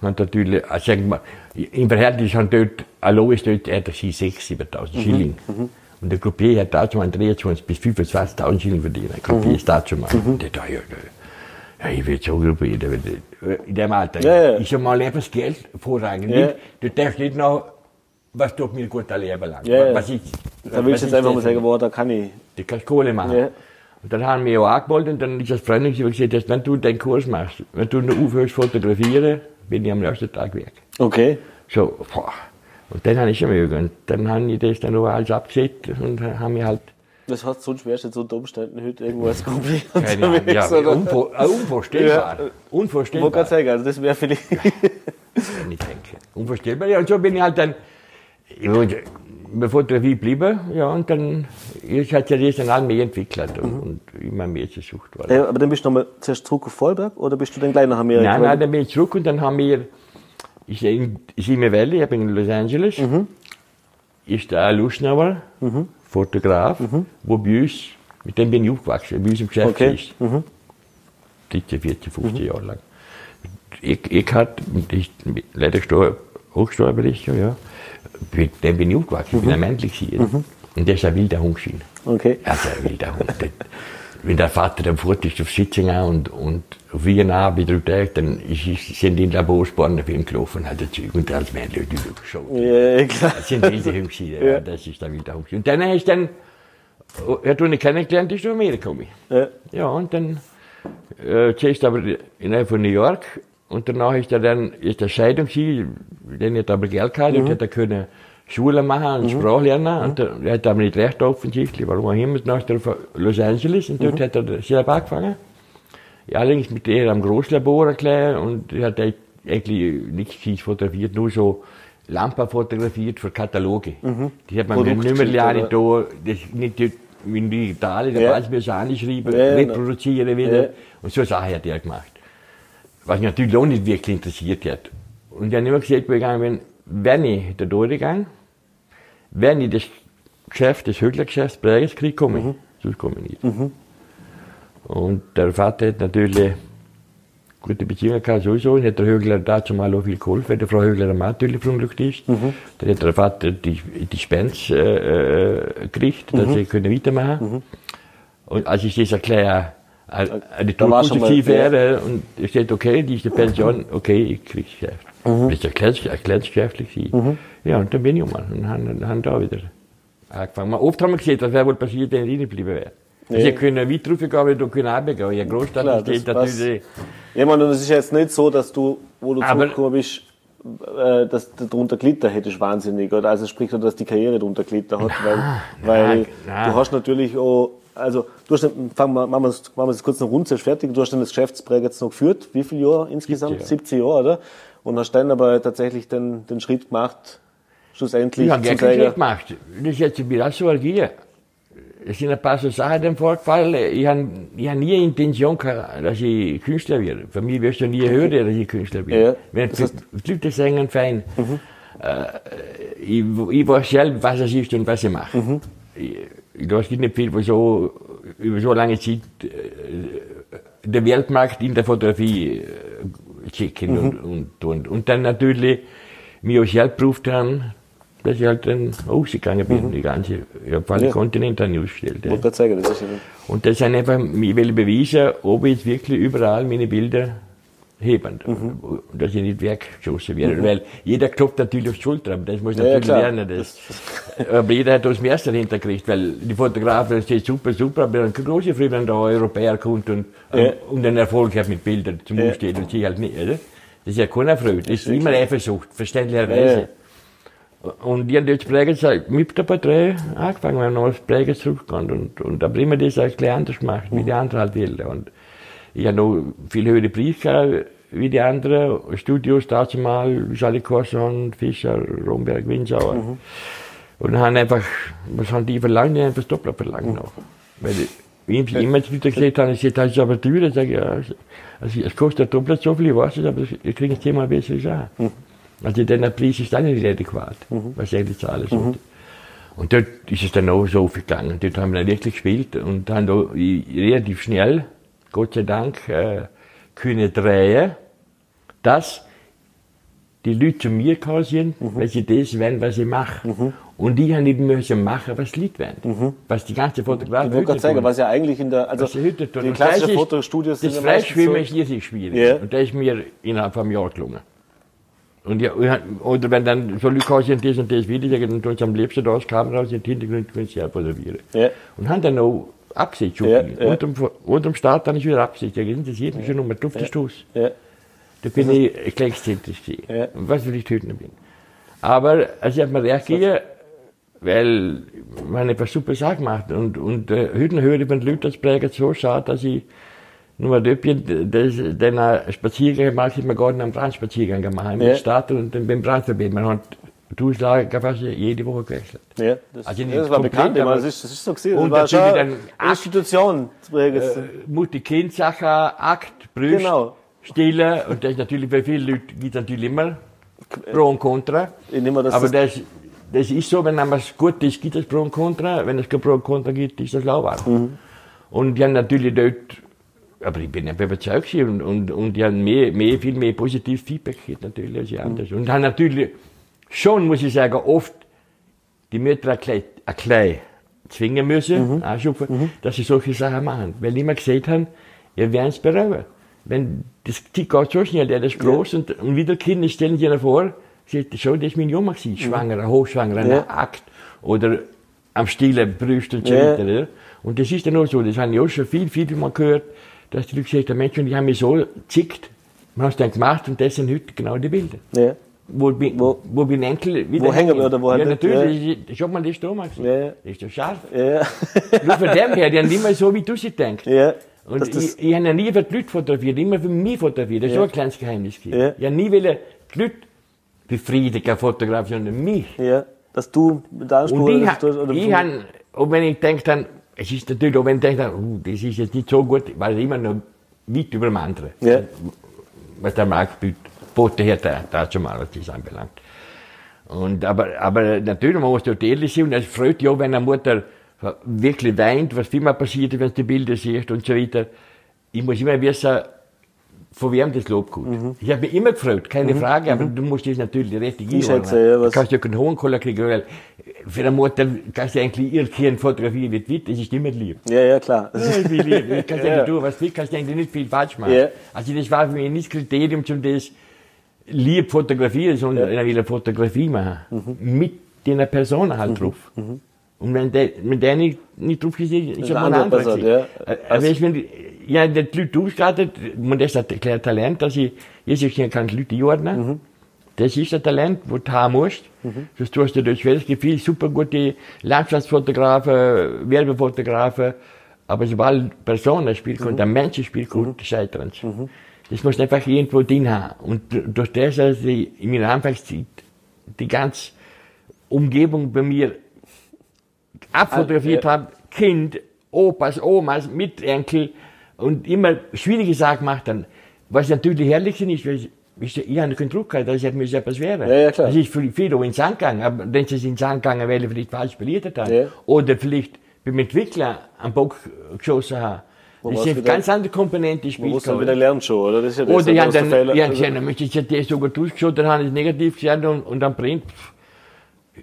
Und natürlich, also im Verhältnis haben dort, Aloe ist dort, er hat 6.000, 7.000 Schilling. Und der Coupier hat dazu mal 23 bis 25.000 Schilling verdient. Der Coupier ist dazu mal. Und der da, ja, ja, ich will der will- in dem Alter. Ja, ja. Ich sag mal, etwas Geld vorrangig. Ja. Nicht, du darfst nicht noch, was tut mir gut ein Leben lang. Ja, ja. Was ich, Da willst du jetzt einfach mal sagen, boah, da kann ich. Du kannst Kohle machen. Ja. Und dann haben wir ja angemeldet und dann ist das Freundin gesagt, dass wenn du den Kurs machst, wenn du aufhörst fotografieren, bin ich am nächsten Tag weg. Okay. So, boah. Und dann habe ich schon mögen. Und dann habe ich das dann auch alles abgesetzt und haben wir halt, Das heißt, sonst wärst du jetzt unter Umständen heute irgendwo als Kumpel keine Ahnung, ja, unvor, äh, unvorstellbar. Ja. Ich wollte Unvorstellbar. gerade sagen, also das wäre vielleicht. wenn ich denke. Unvorstellbar. Ja, und so bin ich halt dann, ja, bei Fotografie geblieben, ja, und dann ist halt ja das dann auch mehr entwickelt und, und immer mehr zur Sucht worden. Ja, aber dann bist du nochmal zuerst zurück auf Vollberg oder bist du dann gleich nach Amerika? Nein, nein, dann bin ich zurück und dann haben wir, ich in Simi Valley, ich bin in Los Angeles, ist da Luschnauer, Fotograf, wo bei uns, mit dem bin ich aufgewachsen, bei uns im Geschäft Okay. ist. 13, 14, 15 Jahre lang. Ich, ich hatte, ich, leider gestorben, auch gestorben ist, ja, dem bin ich aufgewachsen, ich bin ein männlich gewesen. Und der ist ein wilder Hund gewesen. Okay. Also ein wilder Hund. Der- Wenn der Vater dann fort ist auf Sitzingen und, und auf Wiener bei drei Tagen, dann ist, sind die in Laborsbahnen für ihn gelaufen, hat er Zeug und als Männchen geschaut. Ja, klar. Das sind wilde Hunde gewesen, ja. das ist der wilde Hund. Und dann ist dann, er hat ihn kennengelernt, ist nach Amerika gekommen. Ja. Ja, und dann äh, zuerst aber in von New York und danach ist er dann ist der Scheidung gewesen, dann hat er aber Geld gehabt und hat er können Schule machen und Sprache lernen und er, er hat aber nicht recht offensichtlich, warum immer, dann ist er auf Los Angeles und dort hat er selber angefangen. Ja, allerdings mit der am Großlabor erklärt und er hat eigentlich nichts fotografiert, nur so Lampen fotografiert für Kataloge. Die hat man mit Nummerliane da, das nicht in Italien, da Ja. weiß man es anschreiben, Ja, ja, reproduzieren wieder. Ja. Und so Sachen hat er gemacht. Was mich natürlich auch nicht wirklich interessiert hat. Und ich habe immer gesagt, wo ich gegangen bin, wenn ich da durchgegangen, wenn ich das Geschäft, das Höglergeschäft Präges kriege, komme ich. Sonst komme ich nicht. Und der Vater hat natürlich gute Beziehungen gehabt, sowieso. Und hat der Högler dazu mal auch viel geholfen, weil der Frau Högler am natürlich verunglückt ist. Dann hat der Vater die, die Spens äh, äh, gekriegt, dass sie können weitermachen Und als ich das erkläre, eine Da Tourpositiv wäre, und ich sagte, okay, die ist die Pension, okay, ich krieg's Geschäft. Das ist erklärt, erklärt geschäftlich gewesen. Ja, und dann bin ich um und haben, haben da wieder angefangen. Mal Oft haben wir gesehen, was wäre wohl passiert, wenn ich drin geblieben wäre. Also Ja. ich können weit raufgehen, aber ich können runtergehen. Ja, Großstadt Klar, steht das natürlich. Ja, man, und es ist jetzt nicht so, dass du, wo du zurückgekommen bist, äh, dass du darunter gelitten hättest, wahnsinnig. Oder also sprich, dass die Karriere darunter gelitten hat. Weil, weil na. du hast natürlich auch, also du hast, dann- fangen wir, machen wir das, machen wir das kurz noch rund, fertig. Du hast dann das Geschäftspräg jetzt noch geführt. Wie viele Jahre insgesamt? 17 17 Jahre, oder? Und hast dann aber tatsächlich den, den Schritt gemacht, schlussendlich Ich habe keinen Schritt gemacht. Das ist jetzt wieder so hier. Es sind ein paar so Sachen dann vorgefallen. Ich habe ich hab nie Intention gehabt, dass ich Künstler werde. Für mich wirst du nie hören, dass ich Künstler bin. Ja, Wenn das heißt- Mhm. Leute sagen, fein. Äh, ich, ich weiß selbst, was es ist und was ich mache. Mhm. Ich, es gibt nicht viel, wo so über so lange Zeit äh, der Weltmarkt in der Fotografie äh, checken Mhm. und, und, und, und dann natürlich mir auch selbst geprüft haben, dass ich halt dann ausgegangen bin, die ganze, ich habe alle Mhm. Ja. Kontinente ausgestellt. Ja. sagen, das ist ja, Und das sind einfach, ich will beweisen, ob ich jetzt wirklich überall meine Bilder heben. Mhm. Und dass ich nicht weggeschossen werde. Weil jeder klopft natürlich auf die Schulter, aber das muss Ja, natürlich klar. lernen. Das, aber jeder hat das Messer hinterkriegt, weil die Fotografen, steht super, super, aber dann große Früh, wenn da ein Europäer kommt und, Ja. und einen Erfolg hat mit Bildern zum Ja. Ausstehen und sie halt nicht, oder? Das ist ja keine Freude. Das ist immer Eifersucht, verständlicherweise. Ja. Und ich habe jetzt Präges mit der Partei angefangen, wir haben noch als Präges zurückgegangen. Und, und da haben wir das ein bisschen anders gemacht, wie die anderen halt wollen. Und ich habe noch viel höhere Preise gehabt, wie die anderen. Studios dazu mal, Charlie Corson, Fischer, Romberg, Winsauer. Und haben einfach, was haben die verlangt? Die haben einfach das Doppler verlangt noch. Weil ich immer wieder gesagt habe, ich sage, das ist aber teuer. Ich sage, ja, also es kostet doppelt so viel, ich weiß es, aber ich kriege es zehnmal besser auch. Also der Preis ist dann nicht adäquat, was ich eigentlich zahlen sollte. Und dort ist es dann auch so gegangen. Dort haben wir dann wirklich gespielt und haben da relativ schnell, Gott sei Dank, äh, können drehen, dass die Leute zu mir gekommen sind, weil sie das wollen, was ich mache. Und ich habe nicht müssen machen, was die Leute wollen. Was die ganze Fotografie Ich wollte gerade sagen, was ja eigentlich in der, also die das Fotostudios Das sind ja Freischwimmen so, ist irrsinnig schwierig. Ja. Und das ist mir innerhalb von einem Jahr gelungen. Und ja, oder wenn dann so Leute kommen, sind, das und das dann tun sie am liebsten da das Kamera raus, in den Hintergrund können sie auch fotografieren. Ja. Und haben dann auch abgesetzt. Ja, schon. ja. Unterm, unterm Start dann ist wieder. Ja, das interessiert mich schon nur auf den Stoß. ja, Da bin ich gleichzeitig. Ja. Und was will ich noch bin. Aber also ich habe mir reagiert, weil man etwas super Sache gemacht. Und, und äh, heute höre ich, das prägen, so schade, dass ich nur ein Döppchen, das, den einen Spaziergang mache ich mir nicht einen Brandspaziergang gemacht. Ja. der Stadt und dann beim Brandverband. Man hat die Auslage fast jede Woche gewechselt. ja, das, Also das war bekannt, aber- das ist, ist so gesehen. Und Das war natürlich schon dann Institution. zu prägen. Mutti-Kind-Sache, Akt, Brüste, Genau. Stille. Und das ist natürlich bei vielen Leuten gibt es natürlich immer Pro und Contra. Ich nehme das, Aber das, das, ist so, wenn es gut ist, gibt es Pro und Contra. Wenn es kein Pro und Contra gibt, ist das lauwarm. Mhm. Und die haben natürlich dort, aber ich bin ja überzeugt gewesen und, und, und die haben mehr, mehr, viel mehr positives Feedback natürlich als Mhm. die anders. Und haben natürlich schon, muss ich sagen, oft die Mütter ein klein, ein klein zwingen Mhm. müssen, anschupfen, dass sie solche Sachen machen. Weil die immer gesagt haben, ihr werdet es bereuen. Wenn das die geht so schnell, der ist groß und, und wieder Kinder stellen sich vor, sie schon, das ist mein Junge gewesen, schwanger, hochschwanger, Mhm. Ja. ein Akt oder am stillen Brüst und so Ja. weiter. Ja. Und das ist dann auch so, das habe ich auch schon viel, viel mal gehört, dass die Leute gesagt haben, Mensch, und die haben mich so zickt, man hat es dann gemacht und das sind heute genau die Bilder. ja, Wo, bin- Wo- wo, bin Enkel wieder wo hängen wir oder wo Ja, natürlich, ja. schau mal, das da mal gesehen. Ja. Das ist doch scharf. ja, Nur von dem her, die haben immer so, wie du sie denkst. ja. Und das, ich, ich habe ja nie für die Leute fotografiert, immer für mich fotografiert. Das ist Ja. auch ein kleines Geheimnis. Ja. Ich habe nie wollen die Leute befriedigen, fotografieren, sondern mich. ja, dass du mit Anspruch Und ich, du- oder ich han, und wenn ich denke dann, es ist natürlich auch, wenn ich denke, uh, das ist jetzt nicht so gut, weil ich immer noch weit über dem anderen. Ja. Was der Markt bietet, boten her, da, dazu mal, was das anbelangt. Und, aber, aber natürlich, man muss dort ehrlich sein, und es freut ja wenn eine Mutter wirklich weint, was viel mal passiert, wenn sie die Bilder sieht und so weiter. Ich muss immer wissen, von wem das Lob kommt. Ich habe mich immer gefreut, keine Frage, aber du musst das natürlich richtig Einschätzen, ja, Du kannst ja keinen hohen Koller kriegen, weil für eine Mutter kannst du eigentlich ihr Kind fotografieren, wird wit, das ist immer lieb. ja, ja, klar. Ich will lieb. Du kannst ja. Ja. tun, was du willst, kannst du eigentlich nicht viel falsch machen. Ja. Also das war für mich nicht das Kriterium, um das lieb fotografieren, sondern ich will eine Fotografie machen. Mhm. Mit den Person halt drauf. Und wenn der, wenn der nicht, nicht drauf ist, ist schon mal gewesen. ja. Äh, Aber ich, wenn, ja, die Leute ausgestattet, und das ist ein Talent, dass ich, jetzt ich kann die Leute einordnen. Mhm. Das ist ein Talent, wo du haben musst. Das tust du durch welches Gefühl, super gute Landschaftsfotografen, Werbefotografen. Aber sobald Personen spielen kommt, ein Mensch spielt kommt, scheitern sie. Das musst du einfach irgendwo drin haben. Und durch das, dass ich in meiner Anfangszeit die ganze Umgebung bei mir abfotografiert Ah, ja. habe, Kind, Opas, Omas, Mitenkel und immer schwierige Sachen gemacht haben. Was natürlich herrlich ist, weil ich, ich, ich habe keinen Druck gehabt, dass ich mir etwas wäre. Ja, ja, klar. Das ist viel, viel auch ins Sand gegangen, aber wenn sie es ins Sand gegangen weil ich vielleicht falsch beliefert haben. Ja. Oder vielleicht beim Entwickler am Bock geschossen haben. Das sind wieder- ganz andere Komponenten Man spielt. muss dann wieder lernen schon, oder? Das ist ja das, Oder das ist der dann, Fehler. habe Also- gesehen, dann möchte ich das sogar durchgeschaut, dann habe ich es negativ gesehen und, und dann brennt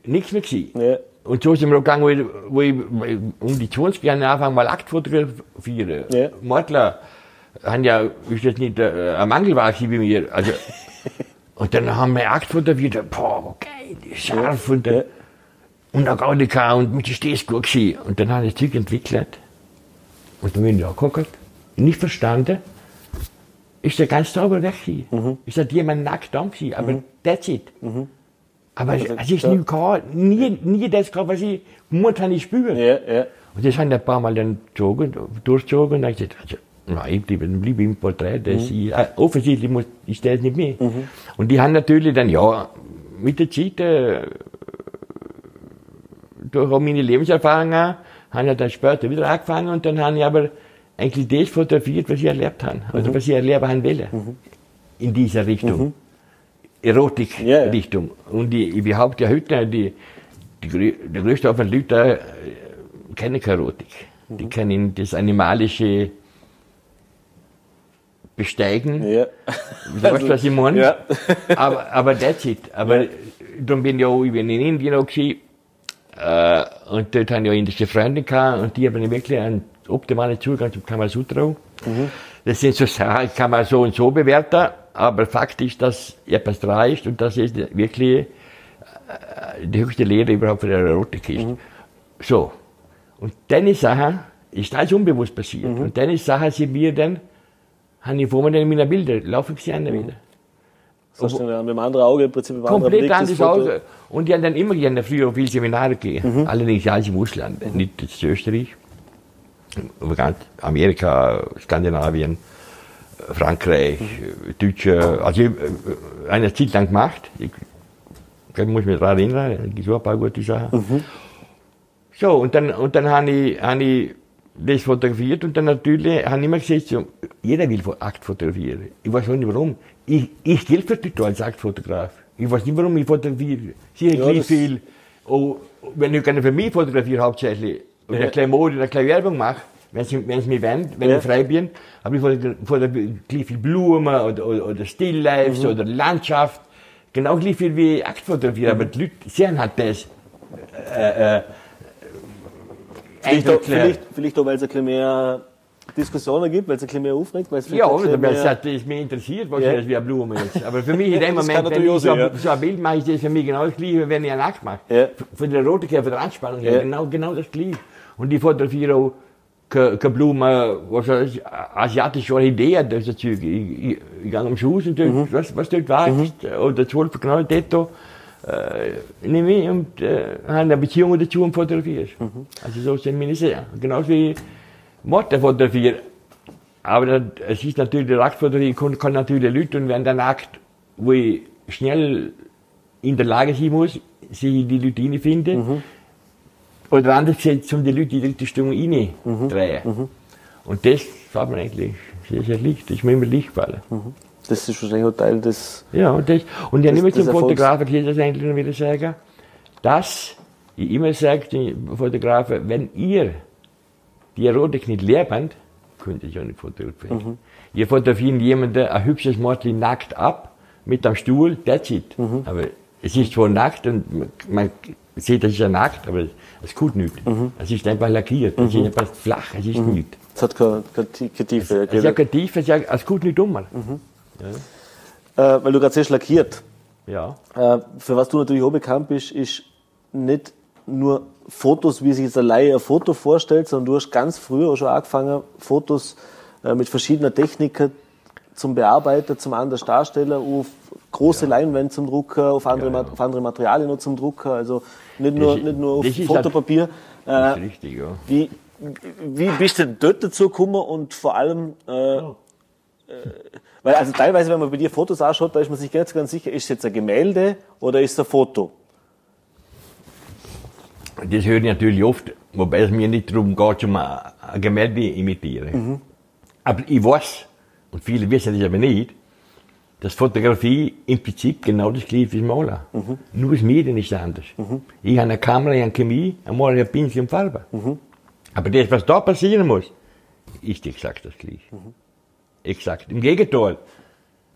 nichts mehr gewesen. Ja. Und so sind wir auch gegangen, wo ich, wo ich um die 20 Jahre anfangen mal Akt fotografieren. Ja. Mordler haben ja, ist jetzt nicht äh, ein Mangelware wie mir. Also, und dann haben wir Akt fotografiert, boah, geil, scharf und, Ja. äh, und dann Gaudika und mit der Stehskur gewesen. Und dann habe ich das Zeug entwickelt. Und dann bin ich angeguckt, nicht verstanden, ist der ganz sauber weg. Mhm. Ist hat jemand nackt gewesen, aber that's it. Aber Also, also, ich ja. nie, nie, nie das gehabt, was ich momentan habe ich spüren. Ja, ja. Und das haben ein paar Mal dann gezogen, durchgezogen und dann gesagt, also, nein, ich ich im Porträt, das Mhm. ich, äh, offensichtlich muss, ich es nicht mehr. Und die haben natürlich dann, ja, mit der Zeit, äh, durch auch meine Lebenserfahrungen, haben ja dann später wieder angefangen und dann haben ich aber eigentlich das fotografiert, was ich erlebt habe, also Mhm. was ich erleben haben will. In dieser Richtung. Ja, ja. Erotik-Richtung. Und ich, behaupte ja heute, die, die, der größte Aufwand Leute äh, kennen keine Erotik. Mhm. Die kennen das animalische besteigen. Ja. Du weißt, was ich meine? Ja. aber, aber that's it. Aber dann bin ich auch, ich bin in Indien auch gewesen, äh, und dort habe ich auch indische Freunde gehabt, und die haben wirklich einen optimalen Zugang zum Kamasutra. Das sind so Sachen, kann man so und so bewerten, aber Fakt ist, dass etwas ist und das ist wirklich äh, die höchste Lehre überhaupt für die Erotik ist. So. Und dann ist Sache, ist alles unbewusst passiert. Und dann ist Sache, sind wir dann, habe ich vor mir dann in meinen Bildern, laufe ich sie an wieder. Das dann mit dem anderen Auge im Prinzip mit Komplett Blick Foto. aus. Und die haben dann immer gerne früher auf viele Seminare gegeben. Allerdings alles im Ausland, nicht jetzt in Österreich. Ganz Amerika, Skandinavien, Frankreich, Deutsche. Also ich, äh, eine Zeit lang gemacht. Ich, ich muss mich daran erinnern, es gibt ein paar gute Sachen. So, und dann, und dann habe ich, habe ich das fotografiert und dann natürlich habe ich immer gesehen, so, jeder will Akt fotografieren. Ich weiß auch nicht warum. Ich, ich gilt für total als Aktfotograf. Ich weiß nicht, warum ich fotografiere. Sicher Ja, gleich das- viel. Oh, wenn ich keine für mich fotografiere hauptsächlich, und Ja. eine kleine Mode, eine kleine Werbung mache, wenn sie, wenn sie mich wollen, wenn Ja. ich frei bin, aber ich fotogra- fotografiere gleich viel Blumen oder, oder, oder Stilllifes Mhm. oder Landschaft. Genau gleich viel wie Akt fotografieren, Mhm. aber die Leute sehen halt das. Äh, äh, Vielleicht, auch, vielleicht, vielleicht auch, weil es ein bisschen mehr Diskussionen gibt, weil es ein bisschen mehr aufregt, weil es Ja, oder weil mehr- es hat, mich interessiert, was Ja. wie eine Blume ist. Aber für mich in dem Moment, wenn ich so, ja. so ein Bild mache, ist das für mich genau das Gleiche, wie wenn ich einen Akt mache. Ja. Von der Erotik her, von der Anspannung her, genau, genau das Gleiche. Und ich fotografiere auch keine keine Blume, was weiß ich, asiatische Orchideen, das Zeug. Ich, ich, ich gehe am Schuss und dort, Mhm. was, was dort wächst, oder zwölf genau dort, äh, nehme ich und äh, habe eine Beziehung dazu und fotografiere. Mhm. Also so sind meine Sachen. Genauso wie Motte fotografieren. Aber es ist natürlich, die Aktfotografie kann, kann natürlich Leute und wenn der Akt, wo ich schnell in der Lage sein muss, sich die Leute reinfinden, oder anders gesagt, um die Leute in die richtige Stimmung reindrehen. Und das war mir eigentlich sehr, sehr leicht. Das ist mir immer leicht gefallen. Das ist wahrscheinlich auch Teil des. Ja, und, das, und ich des zum. Fotografen hier das eigentlich noch wieder sagen, dass ich immer sage den Fotografen, wenn ihr die Erotik nicht lernt, könnt ihr ja nicht fotografieren. Mhm. Ihr fotografieren jemanden, ein hübsches Mädchen nackt ab, mit am Stuhl, that's it. Mhm. Aber es ist zwar nackt und man- sieht, das ist ja nackt, aber es tut nichts. Mhm. Es ist einfach lackiert, es ist einfach flach, es ist nichts. Es hat keine, keine, Ti- keine Tiefe. Es ist ja kein Tiefe, es ist ja, es tut nicht dummer. Mhm. äh, weil du gerade sehr lackiert. Ja. Äh, für was du natürlich auch bekannt bist, ist nicht nur Fotos, wie sich jetzt ein Laie ein Foto vorstellt, sondern du hast ganz früher auch schon angefangen, Fotos äh, mit verschiedener Techniken zum Bearbeiter, zum anders Darsteller, auf große Leinwände zum Drucker, auf andere, Ja, ja. Auf andere Materialien noch zum Drucker, also nicht nur, Das- nicht nur auf Fotopapier. Das Äh, richtig, ja. wie, wie bist du denn dort dazu gekommen und vor allem, äh, äh, weil also teilweise, wenn man bei dir Fotos anschaut, da ist man sich ganz, ganz sicher, ist es jetzt ein Gemälde oder ist es ein Foto? Das höre ich natürlich oft, wobei es mir nicht darum geht, um ein Gemälde imitieren. Aber ich weiß, und viele wissen das aber nicht, dass Fotografie im Prinzip genau das gleiche wie das Malen. Nur das Medium ist anders. Ich habe eine Kamera, ich habe Chemie, ein Maler, ein Pinsel und Farbe. Aber das, was da passieren muss, ist exakt das gleiche. Exakt. Im Gegenteil.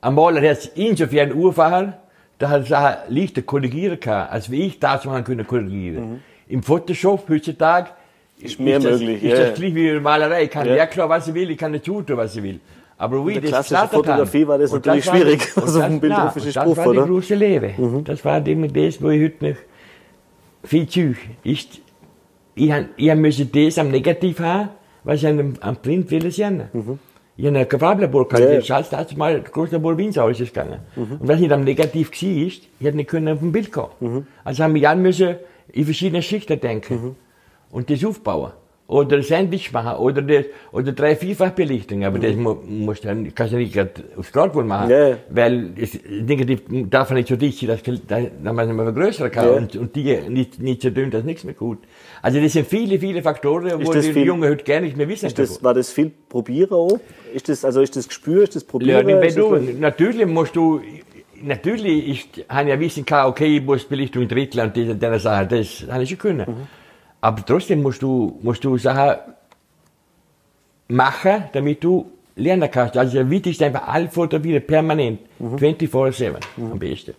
Ein Maler hat insofern Urfahren, da hat er leichter korrigieren kann, als wie ich das machen können korrigieren. Im Photoshop heutzutage ist, mehr das, möglich, Ist ja, das gleich wie Malerei. Ich kann Ja. klar, was ich will, ich kann nicht tun, was ich will. Aber wie der das klassischen Fotografie war das und natürlich war- schwierig, also das- ein Das war die große Lehre. Das war das, wo ich heute noch viel ist. Ich, han- ich musste das am Negativ haben, was ich am, am Print will sehen. Ich habe ein Farblabor gehabt, Ja, ja. das heißt, da ist mal das große Labor Wiens ausgegangen. Und wenn nicht am Negativ war, ich hätte nicht können auf dem Bild kommen. Also haben wir müssen in verschiedene Schichten denken und das aufbauen. Oder ein Sandwich machen, oder, das, oder drei, vierfach Belichtung. Aber das mu musst dann- kannst du nicht gerade aufs Drahtwohl machen. Ja. Weil das Negativ darf nicht so dicht sein, dass da, da man es immer vergrößern kann. Ja. Und, und die nicht, nicht so dünn, dass nichts mehr gut. Also das sind viele, viele Faktoren, wo die viel- Jungen heute gar nicht mehr wissen. Das, war das viel Probieren auch? Ist das, also ist das Gespür, ist das Probieren? Learning by doing. Natürlich musst du, natürlich ist, habe ich ja wissen können, okay, ich muss Belichtung dritteln und diese, diese Sachen, das habe ich schon können. Aber trotzdem musst du, musst du Sachen machen, damit du lernen kannst. Also der wichtigste einfach alle fotografieren, permanent, 24-7 am besten.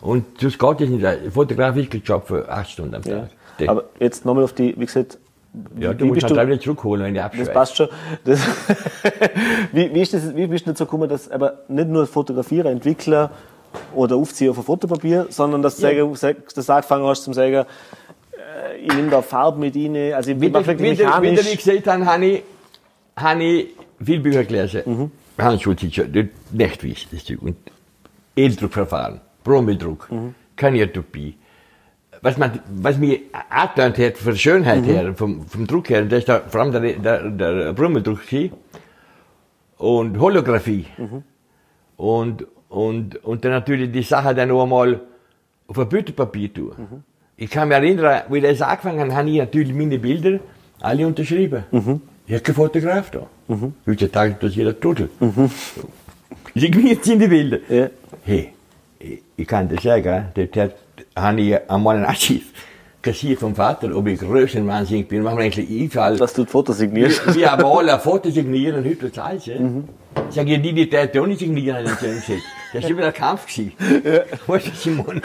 Und das geht jetzt nicht. Ein Fotograf ist Job für acht Stunden am Tag. Der- Aber jetzt nochmal auf die, wie gesagt, ja, du wie musst bist dann du, wieder zurückholen, wenn die das abschweißt. passt schon. Das, wie, wie, ist das, wie bist du dazu gekommen, dass aber nicht nur Fotografierer, Entwickler oder Aufzieher von Fotopapier, sondern dass du Ja. du angefangen hast zum sagen, äh, ich nehme da Farbe mit rein, also ich Wie mache das, wirklich wie, das, das gesehen habe, habe ich, habe ich viele Bücher gelesen. Mhm. Hans Schulzitsch, nicht wichtig, das. Und Eldruckverfahren, Bromeldruck, Mhm. Kaniotopie. Was, man, was mir angetan hat, von der Schönheit Mhm. her, vom, vom Druck her, das ist da, vor allem der, der, der Bromeldruck gewesen. und Holographie. Mhm. Und, und, und dann natürlich die Sache dann noch einmal auf ein Büttenpapier tun. Mhm. Ich kann mich erinnern, wie das angefangen hat, habe ich natürlich meine Bilder alle unterschrieben. Mhm. Ich habe keinen Fotograf da. Heutzutage tut jeder Trottel. Signiert sind die Bilder. Mhm. Ja. Hey, ich, ich kann dir sagen, dort habe ich einmal einen Abschied kassiert vom Vater, ob ich größten wahnsinnig bin. Machen wir eigentlich Einfall. Dass du die Fotos signierst. Wir, wir haben alle ein Foto signieren und heute das. Mhm. Sag ich, die, die Täte auch nicht signieren, gesagt. Das ist immer ein Kampf gewesen. Weißt du, Simon?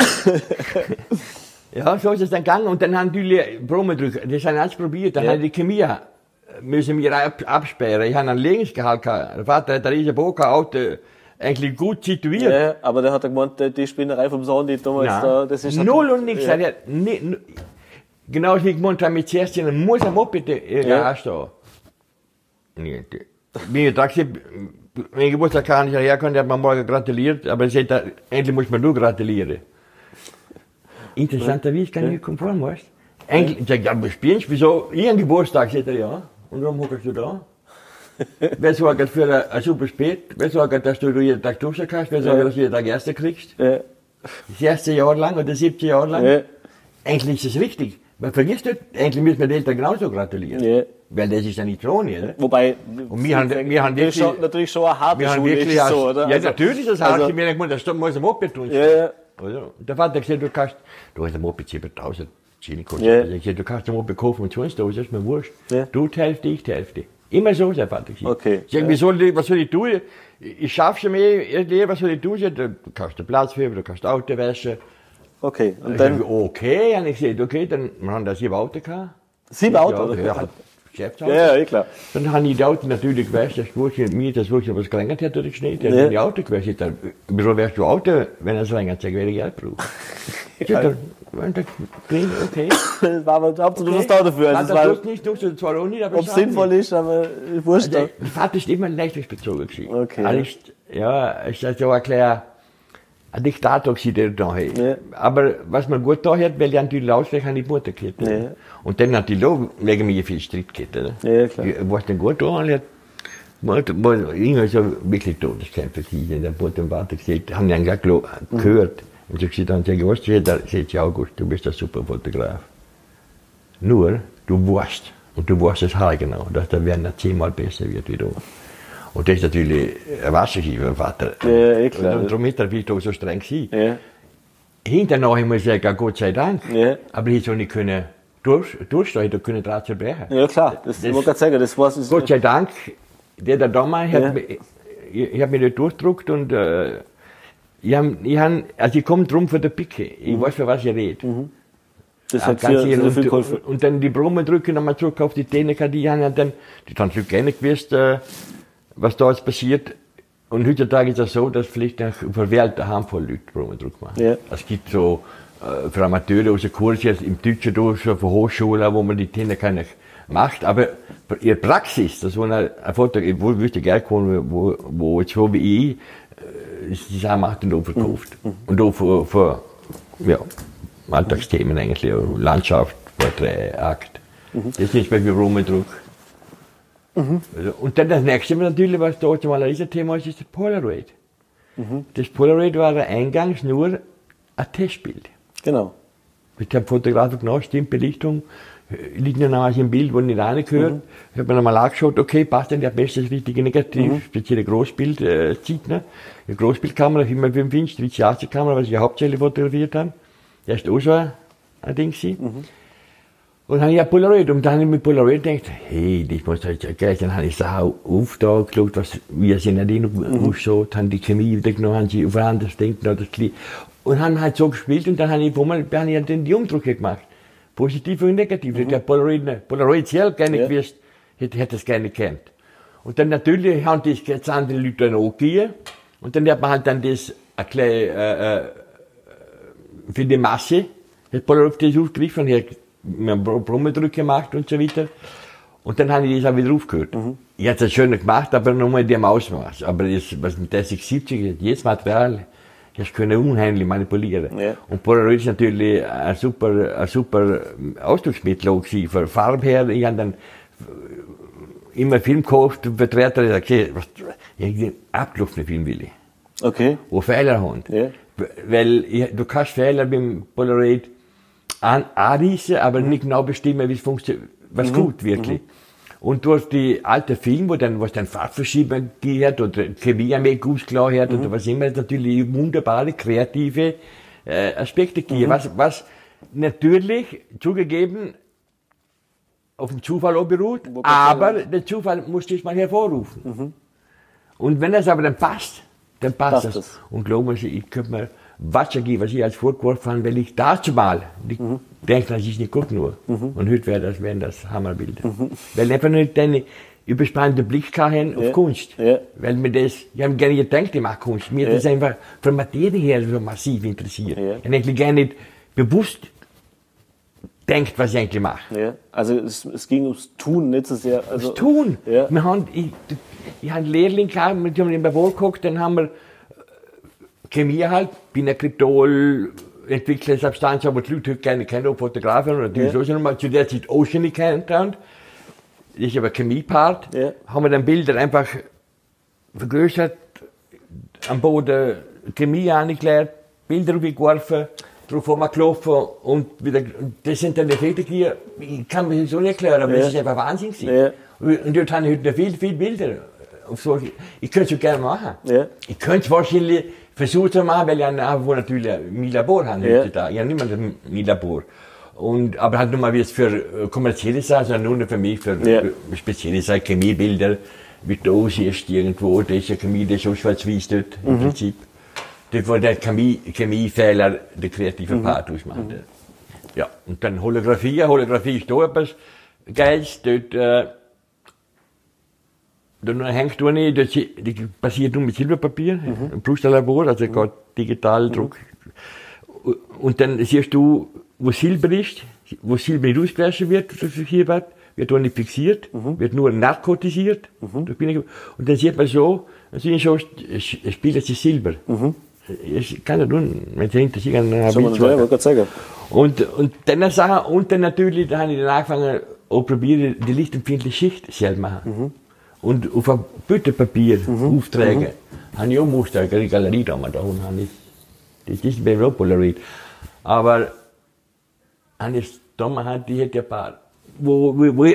ja, so ist es dann gegangen. Und dann haben die Bromendrücker, das haben alles probiert. Dann Ja. haben die Chemie, müssen wir ab, absperren. Ich habe einen Lebensgehalt gehabt. Der Vater hat ein riesen Bock, Auto, eigentlich gut situiert. Ja, aber der hat er gemeint, die- Spinnerei vom Sohn, die damals Nein. da, das ist halt- Null und nichts. Ja. Genau wie ich gemeint habe, mit zuerst dann muss er Moped äh, Ja. ja. stehen. Nee, ich da ich gewusst habe, kann ich herkommen, der hat mir morgen gratuliert, aber er sagt, er, endlich muss man nur gratulieren. Interessanterweise kann ich nicht konform, weißt du? Eigentlich, ich sag, ja, spielst wieso? Ich einen Geburtstag, sagt er, ja. Und warum hockst du da? Wer sorgt für ein, super Spät? Wer sorgt, dass du jeden Tag duschen kannst? Wer sorgt, dass du jeden Tag Erste kriegst? Das erste Jahr lang oder 17 Jahre lang? Ja. Eigentlich ist es richtig. Man vergisst nicht, eigentlich müssen wir den Eltern genauso gratulieren. Weil das ist ja nicht ohne, oder? Wobei, Und wir haben- wir haben das wirklich- schon, natürlich schon eine harte Wir Schule, wirklich, ist so, oder? ja Also- natürlich ist das also- ich mir gemeint, das muss ein Moped tun. Ja? Und der Vater hat gesagt, du kannst, du hast ein Moped 7000 Chili kostet. Ja. Also du kannst ein Moped kaufen und sonst, das ist mir wurscht. Ja. Du die Hälfte, ich die Hälfte. Immer so, der Vater. Okay. Ich sag, wie soll ich, was soll ich tun? Ich, ich schaff's schon mehr, ich- was soll ich tun? Ich Du kannst den Platz führen, du kannst Auto waschen. Okay, und Ich dann sag, okay, und ich gesagt, okay, dann, wir haben da sieben Auto gehabt. sieben Autos. Ja, ja, Geschäftsauto. Ja, ja, eh klar. Dann habe ich die Auto natürlich gewäscht, das wusste mir, das wusste was gelängert hat durch Schnee. Der Ja. hat die Auto gewäscht. Ich dachte, wieso wärst du Auto, wenn er es längert, sag, werde ich Geld brauchen. Ich Ja. dann, okay. Das war aber absolut okay. das da dafür. Also, es das war, tust nicht, tust du zwar auch nicht, aber ob es sinnvoll nicht. ist, aber wurscht. Also, der Vater ist immer leistungsbezogen gewesen. Okay. Alles, ja, ist das ja gewesen, der da hat. Ja. Aber was man gut da hat, weil er natürlich ausweg an die Mutter gehabt. Ja. Und dann natürlich auch wegen mir viel Streit gehabt. Oder? Ja, klar. Was denn gut da hat, hat irgendwie so wirklich Todeskämpfe gewesen. Der Mutter und Vater gesagt, haben ihn gleich gelo- Mhm. Und so gesagt, haben sie gewusst, sagt er, ja August, du bist ein super Fotograf. Nur, du weißt, und du weißt es haargenau, dass der Werner zehnmal besser wird wie du. Und das ist natürlich Wasserski für den Vater. Ja, eh klar. Und darum ist er auch so streng gewesen. Ja. Hinterher muss ich sagen, Gott sei Dank. Ja. Aber ich soll nicht können durch, durchstehen, ich können Draht zerbrechen. ja, klar. Das, ich wollte gerade sagen, das war es. Gott sei Dank, der da damals, Ja. hat, ich, ich habe mich nicht durchdruckt und äh, ich hab, ich hab, also ich komme drum von der Picke. Ich weiß, für was ich rede. Das Ja, hat viel, sehr viel und, geholfen. und dann die Blumen drücken, nochmal zurück auf die Techniker, die haben ja dann, die haben schon gerne gewusst, äh, was da jetzt passiert. Und heutzutage ist das so, dass vielleicht eine verwählte Handvoll Leute Blumendruck machen. Ja. Es gibt so, äh, für Amateure aus der Kurs jetzt im Deutschen durch, so von Hochschulen, wo man die Techniker nicht macht, aber für ihre Praxis, das war ein, Foto, ich wo- wüsste gerne kommen, wo, wo jetzt so wie ich, äh, macht und auch verkauft. Und auch für, für, ja, Alltagsthemen eigentlich, Landschaft, Porträt, Akt. Das ist nicht mehr wie Blumendruck. Also, und dann das nächste natürlich, was da mal ein Riesenthema ist, ist das Polaroid. Das Polaroid war eingangs nur ein Testbild. Genau. Ich habe Fotografen genau, stimmt, Belichtung, liegt ja noch im Bild, wo nicht reingehört. Ich habe mir nochmal angeschaut, okay, passt denn der beste, das richtige Negativ, spezielle Großbild, äh, zieht, ne? Die Großbildkamera, 4x5 Inch, die Kamera, was ich hauptsächlich fotografiert habe. Das ist auch so ein, ein Ding gewesen. Und dann habe ich ein Polaroid. Und dann habe ich mit Polaroid gedacht, hey, das muss halt gleich. Dann habe ich Sau auf da geschaut, was, wie es in der mhm. ausschaut, haben die Chemie wieder genommen, haben sie auf anderes denken, das Und haben halt so gespielt und dann habe ich, wo man, habe ich den die Umdrücke gemacht. Positiv und negativ. Mhm. Der Polaroid, Polaroid selbst gar nicht ja. gewusst, hätte, hätte es gerne gekannt. Und dann natürlich haben das jetzt andere Leute dann angegeben. Und dann hat man halt dann das, ein klein, äh, äh, für die Masse, hat Polaroid das aufgegriffen und hat einen Brummendruck gemacht und so weiter. Und dann habe ich das auch wieder aufgehört. Mhm. Ich habe es schön gemacht, aber nochmal in dem Ausmaß. Aber das, was mit der 670, jedes Material, das können unheimlich manipulieren. Ja. Und Polaroid ist natürlich ein super, ein super Ausdrucksmittel auch gewesen. Von Farbe her, ich habe dann immer Film gekauft und Vertreter gesagt, okay, was, irgendwie abgelaufenen Film will ich. Okay. Wo Fehler haben. Ja. Weil ich, du kannst Fehler beim Polaroid an, anreißen, aber nicht genau bestimmen, wie es funktioniert, was mhm. gut wirklich. Mhm. Und durch die alte Film, wo dann, was dann Farbverschieber gehört oder Chemie klar hat mhm. oder was immer, natürlich wunderbare, kreative äh, Aspekte gegeben, mhm. was, was natürlich zugegeben auf dem Zufall beruht, aber der Zufall muss das mal hervorrufen. Mhm. Und wenn das aber dann passt, dann passt, passt das. Und glauben Sie, ich könnte mir Wasser geben, was ich als vorgeworfen habe, weil ich dazu mal mhm. Das ist nicht gut nur. Mhm. Und heute wäre das, wären das Hammerbilder. Mhm. Weil einfach nicht deine überspannende Blick haben auf ja. Kunst. Ja. Weil mir das, ich habe gerne gedacht, ich mache Kunst. Mir ja. das einfach von Materie her so massiv interessiert. Ja. Ich eigentlich gar nicht bewusst denkt, was ich eigentlich mache. Ja. Also es, es, ging ums Tun, nicht so sehr. Also, das Tun. Ja. Wir haben, ich, ich habe einen Lehrling gehabt, mit dem haben wir in Büro geguckt, dann haben wir äh, Chemie halt, Binacryptol, entwickelt Substanz, aber die Leute gerne kennen, Fotografen oder die ja. so mal zu der Zeit haben. Das ist aber Chemie-Part. Ja. Haben wir dann Bilder einfach vergrößert, am Boden Chemie angeklärt, Bilder geworfen drauf haben wir gelaufen und wieder, das sind dann Effekte hier, ich kann mir das so nicht erklären, aber ja. das ist einfach Wahnsinn. Ja. Und dort habe ich heute viel, viel Bilder. So, ich könnte es gerne machen. Ja. Ich könnte es wahrscheinlich versuchen zu machen, weil ich einfach natürlich mein Labor habe ja. da. Ich habe nicht mehr mein Labor. Und, aber halt nur mal wie es für äh, kommerzielle Sachen, sondern nur für mich, für ja. spezielle Sachen, Chemiebilder, wie du aussiehst irgendwo, ja Chemie, ist auch schwarz-weiß dort, mhm. im Prinzip. Das war der Chemie, Chemiefehler, der kreative mhm. Part ausmacht. Mhm. Ja, und dann Holographie. Holographie ist da etwas Geiles. Dort, äh, dann hängst du nicht, das, das passiert nur mit Silberpapier, mhm. im Brusterlabor, also mhm. gerade digital mhm. Druck. Und dann siehst du, wo Silber ist, wo Silber nicht ausgewaschen wird, hier wird, wird auch nicht fixiert, mhm. wird nur narkotisiert. Mhm. Und dann sieht man so, dann man schon, spielt das Silber. Mhm ich kann ja tun, wenn Sie hinter sich einer Soll man sagen. Und, und dann Sache, und dann natürlich, da habe ich dann angefangen, auch probieren, die lichtempfindliche Schicht selber machen. Mhm. Und auf ein Büttenpapier mhm. auftragen. Mhm. Habe ich auch Muster, eine Galerie da mal da habe ich, das ist bei Polaroid. Aber, habe ich da mal die hätte ein paar, wo, wo, wo,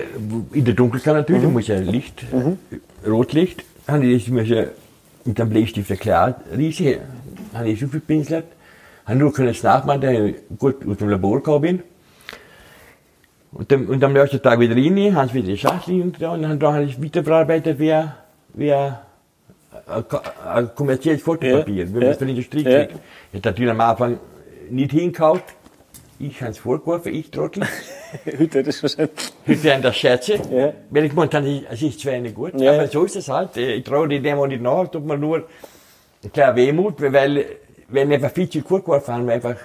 in der Dunkelheit natürlich, mhm. muss ja Licht, mhm. Rotlicht, habe ich das mit einem Bleistift erklärt, riesig habe ich schon viel pinselt. Habe nur können es nachmachen, da ich gut aus dem Labor gekommen bin. Und, dann, und am nächsten Tag wieder rein, haben sie wieder die Schachtel und, und dann habe ich weiterverarbeitet wie, wie ein, ein kommerzielles Fotopapier, ja, wie man es von der Industrie ja. kriegt. Ich habe natürlich am Anfang nicht hinkauft. Ich habe es vorgeworfen, ich Trottel. Heute ist es wahrscheinlich. Heute an der Scherze. Ja. Weil ich habe, es ist zwar nicht gut, ja. aber so ist es halt. Ich traue dem auch nicht nach, tut man nur klar Wehmut, weil wenn einfach viel zu kurz gefahren wir einfach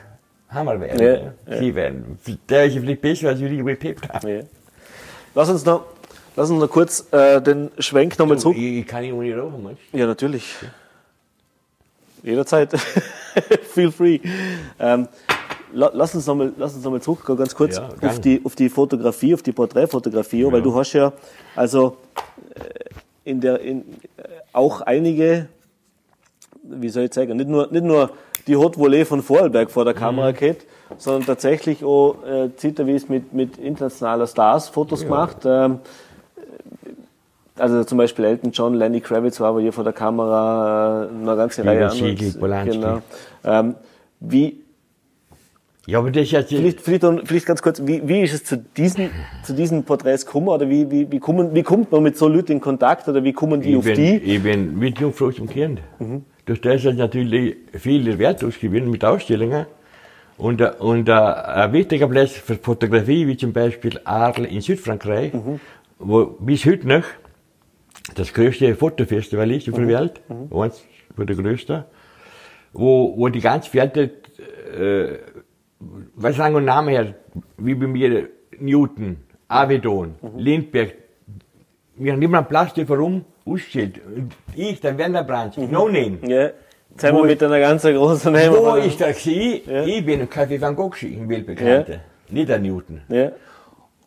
Hammer werden. Ja, ja. Sie werden. Der ist vielleicht besser, als die getippt haben. Ja. Lass uns noch, lass uns noch kurz äh, den Schwenk nochmal zurück. Ich, ich kann ihn ohne rauchen, meinst Ja, natürlich. Jederzeit. Feel free. Ähm, lass uns nochmal noch zurückgehen, ganz kurz ja, auf, die, auf die Fotografie, auf die Porträtfotografie, weil du hast ja also äh, in der, in, äh, auch einige wie soll ich sagen, nicht nur, nicht nur die Haute Volée von Vorarlberg vor der mhm. Kamera mhm. geht, sondern tatsächlich auch äh, Zitterwies mit, mit internationaler Stars Fotos ja. gemacht. Ähm, also zum Beispiel Elton John, Lenny Kravitz war aber hier vor der Kamera, äh, eine ganze Reihe anderer. Genau. Ähm, wie, Ja, aber das ist Vielleicht, vielleicht, vielleicht ganz kurz, wie, wie ist es zu diesen, zu diesen Porträts gekommen? Oder wie, wie, wie, kommen, wie kommt man mit so Leuten in Kontakt? Oder wie kommen die ich auf bin, die? ich bin mit Jungfrau zum Kind. Durch das ist natürlich viel Wert ausgewinnen mit Ausstellungen. Und, äh, und äh, ein wichtiger Platz für Fotografie, wie zum Beispiel Arles in Südfrankreich, wo bis heute noch das größte Fotofestival ist auf der Welt, eins von der größten, wo, wo die ganze Welt, äh, was sagen wir Namen her, wie bei mir Newton, Avedon, Lindbergh, wir haben immer einen Platz, der warum aussteht. Und ich, der Werner Brandt, no name. Ja. Jetzt haben wir mit einer ganz großen Name. Wo ist der gewesen? Ja. Ich bin ein Kaffee van Gogh gewesen, Weltbekannter. Ja. Nicht der Newton. Ja.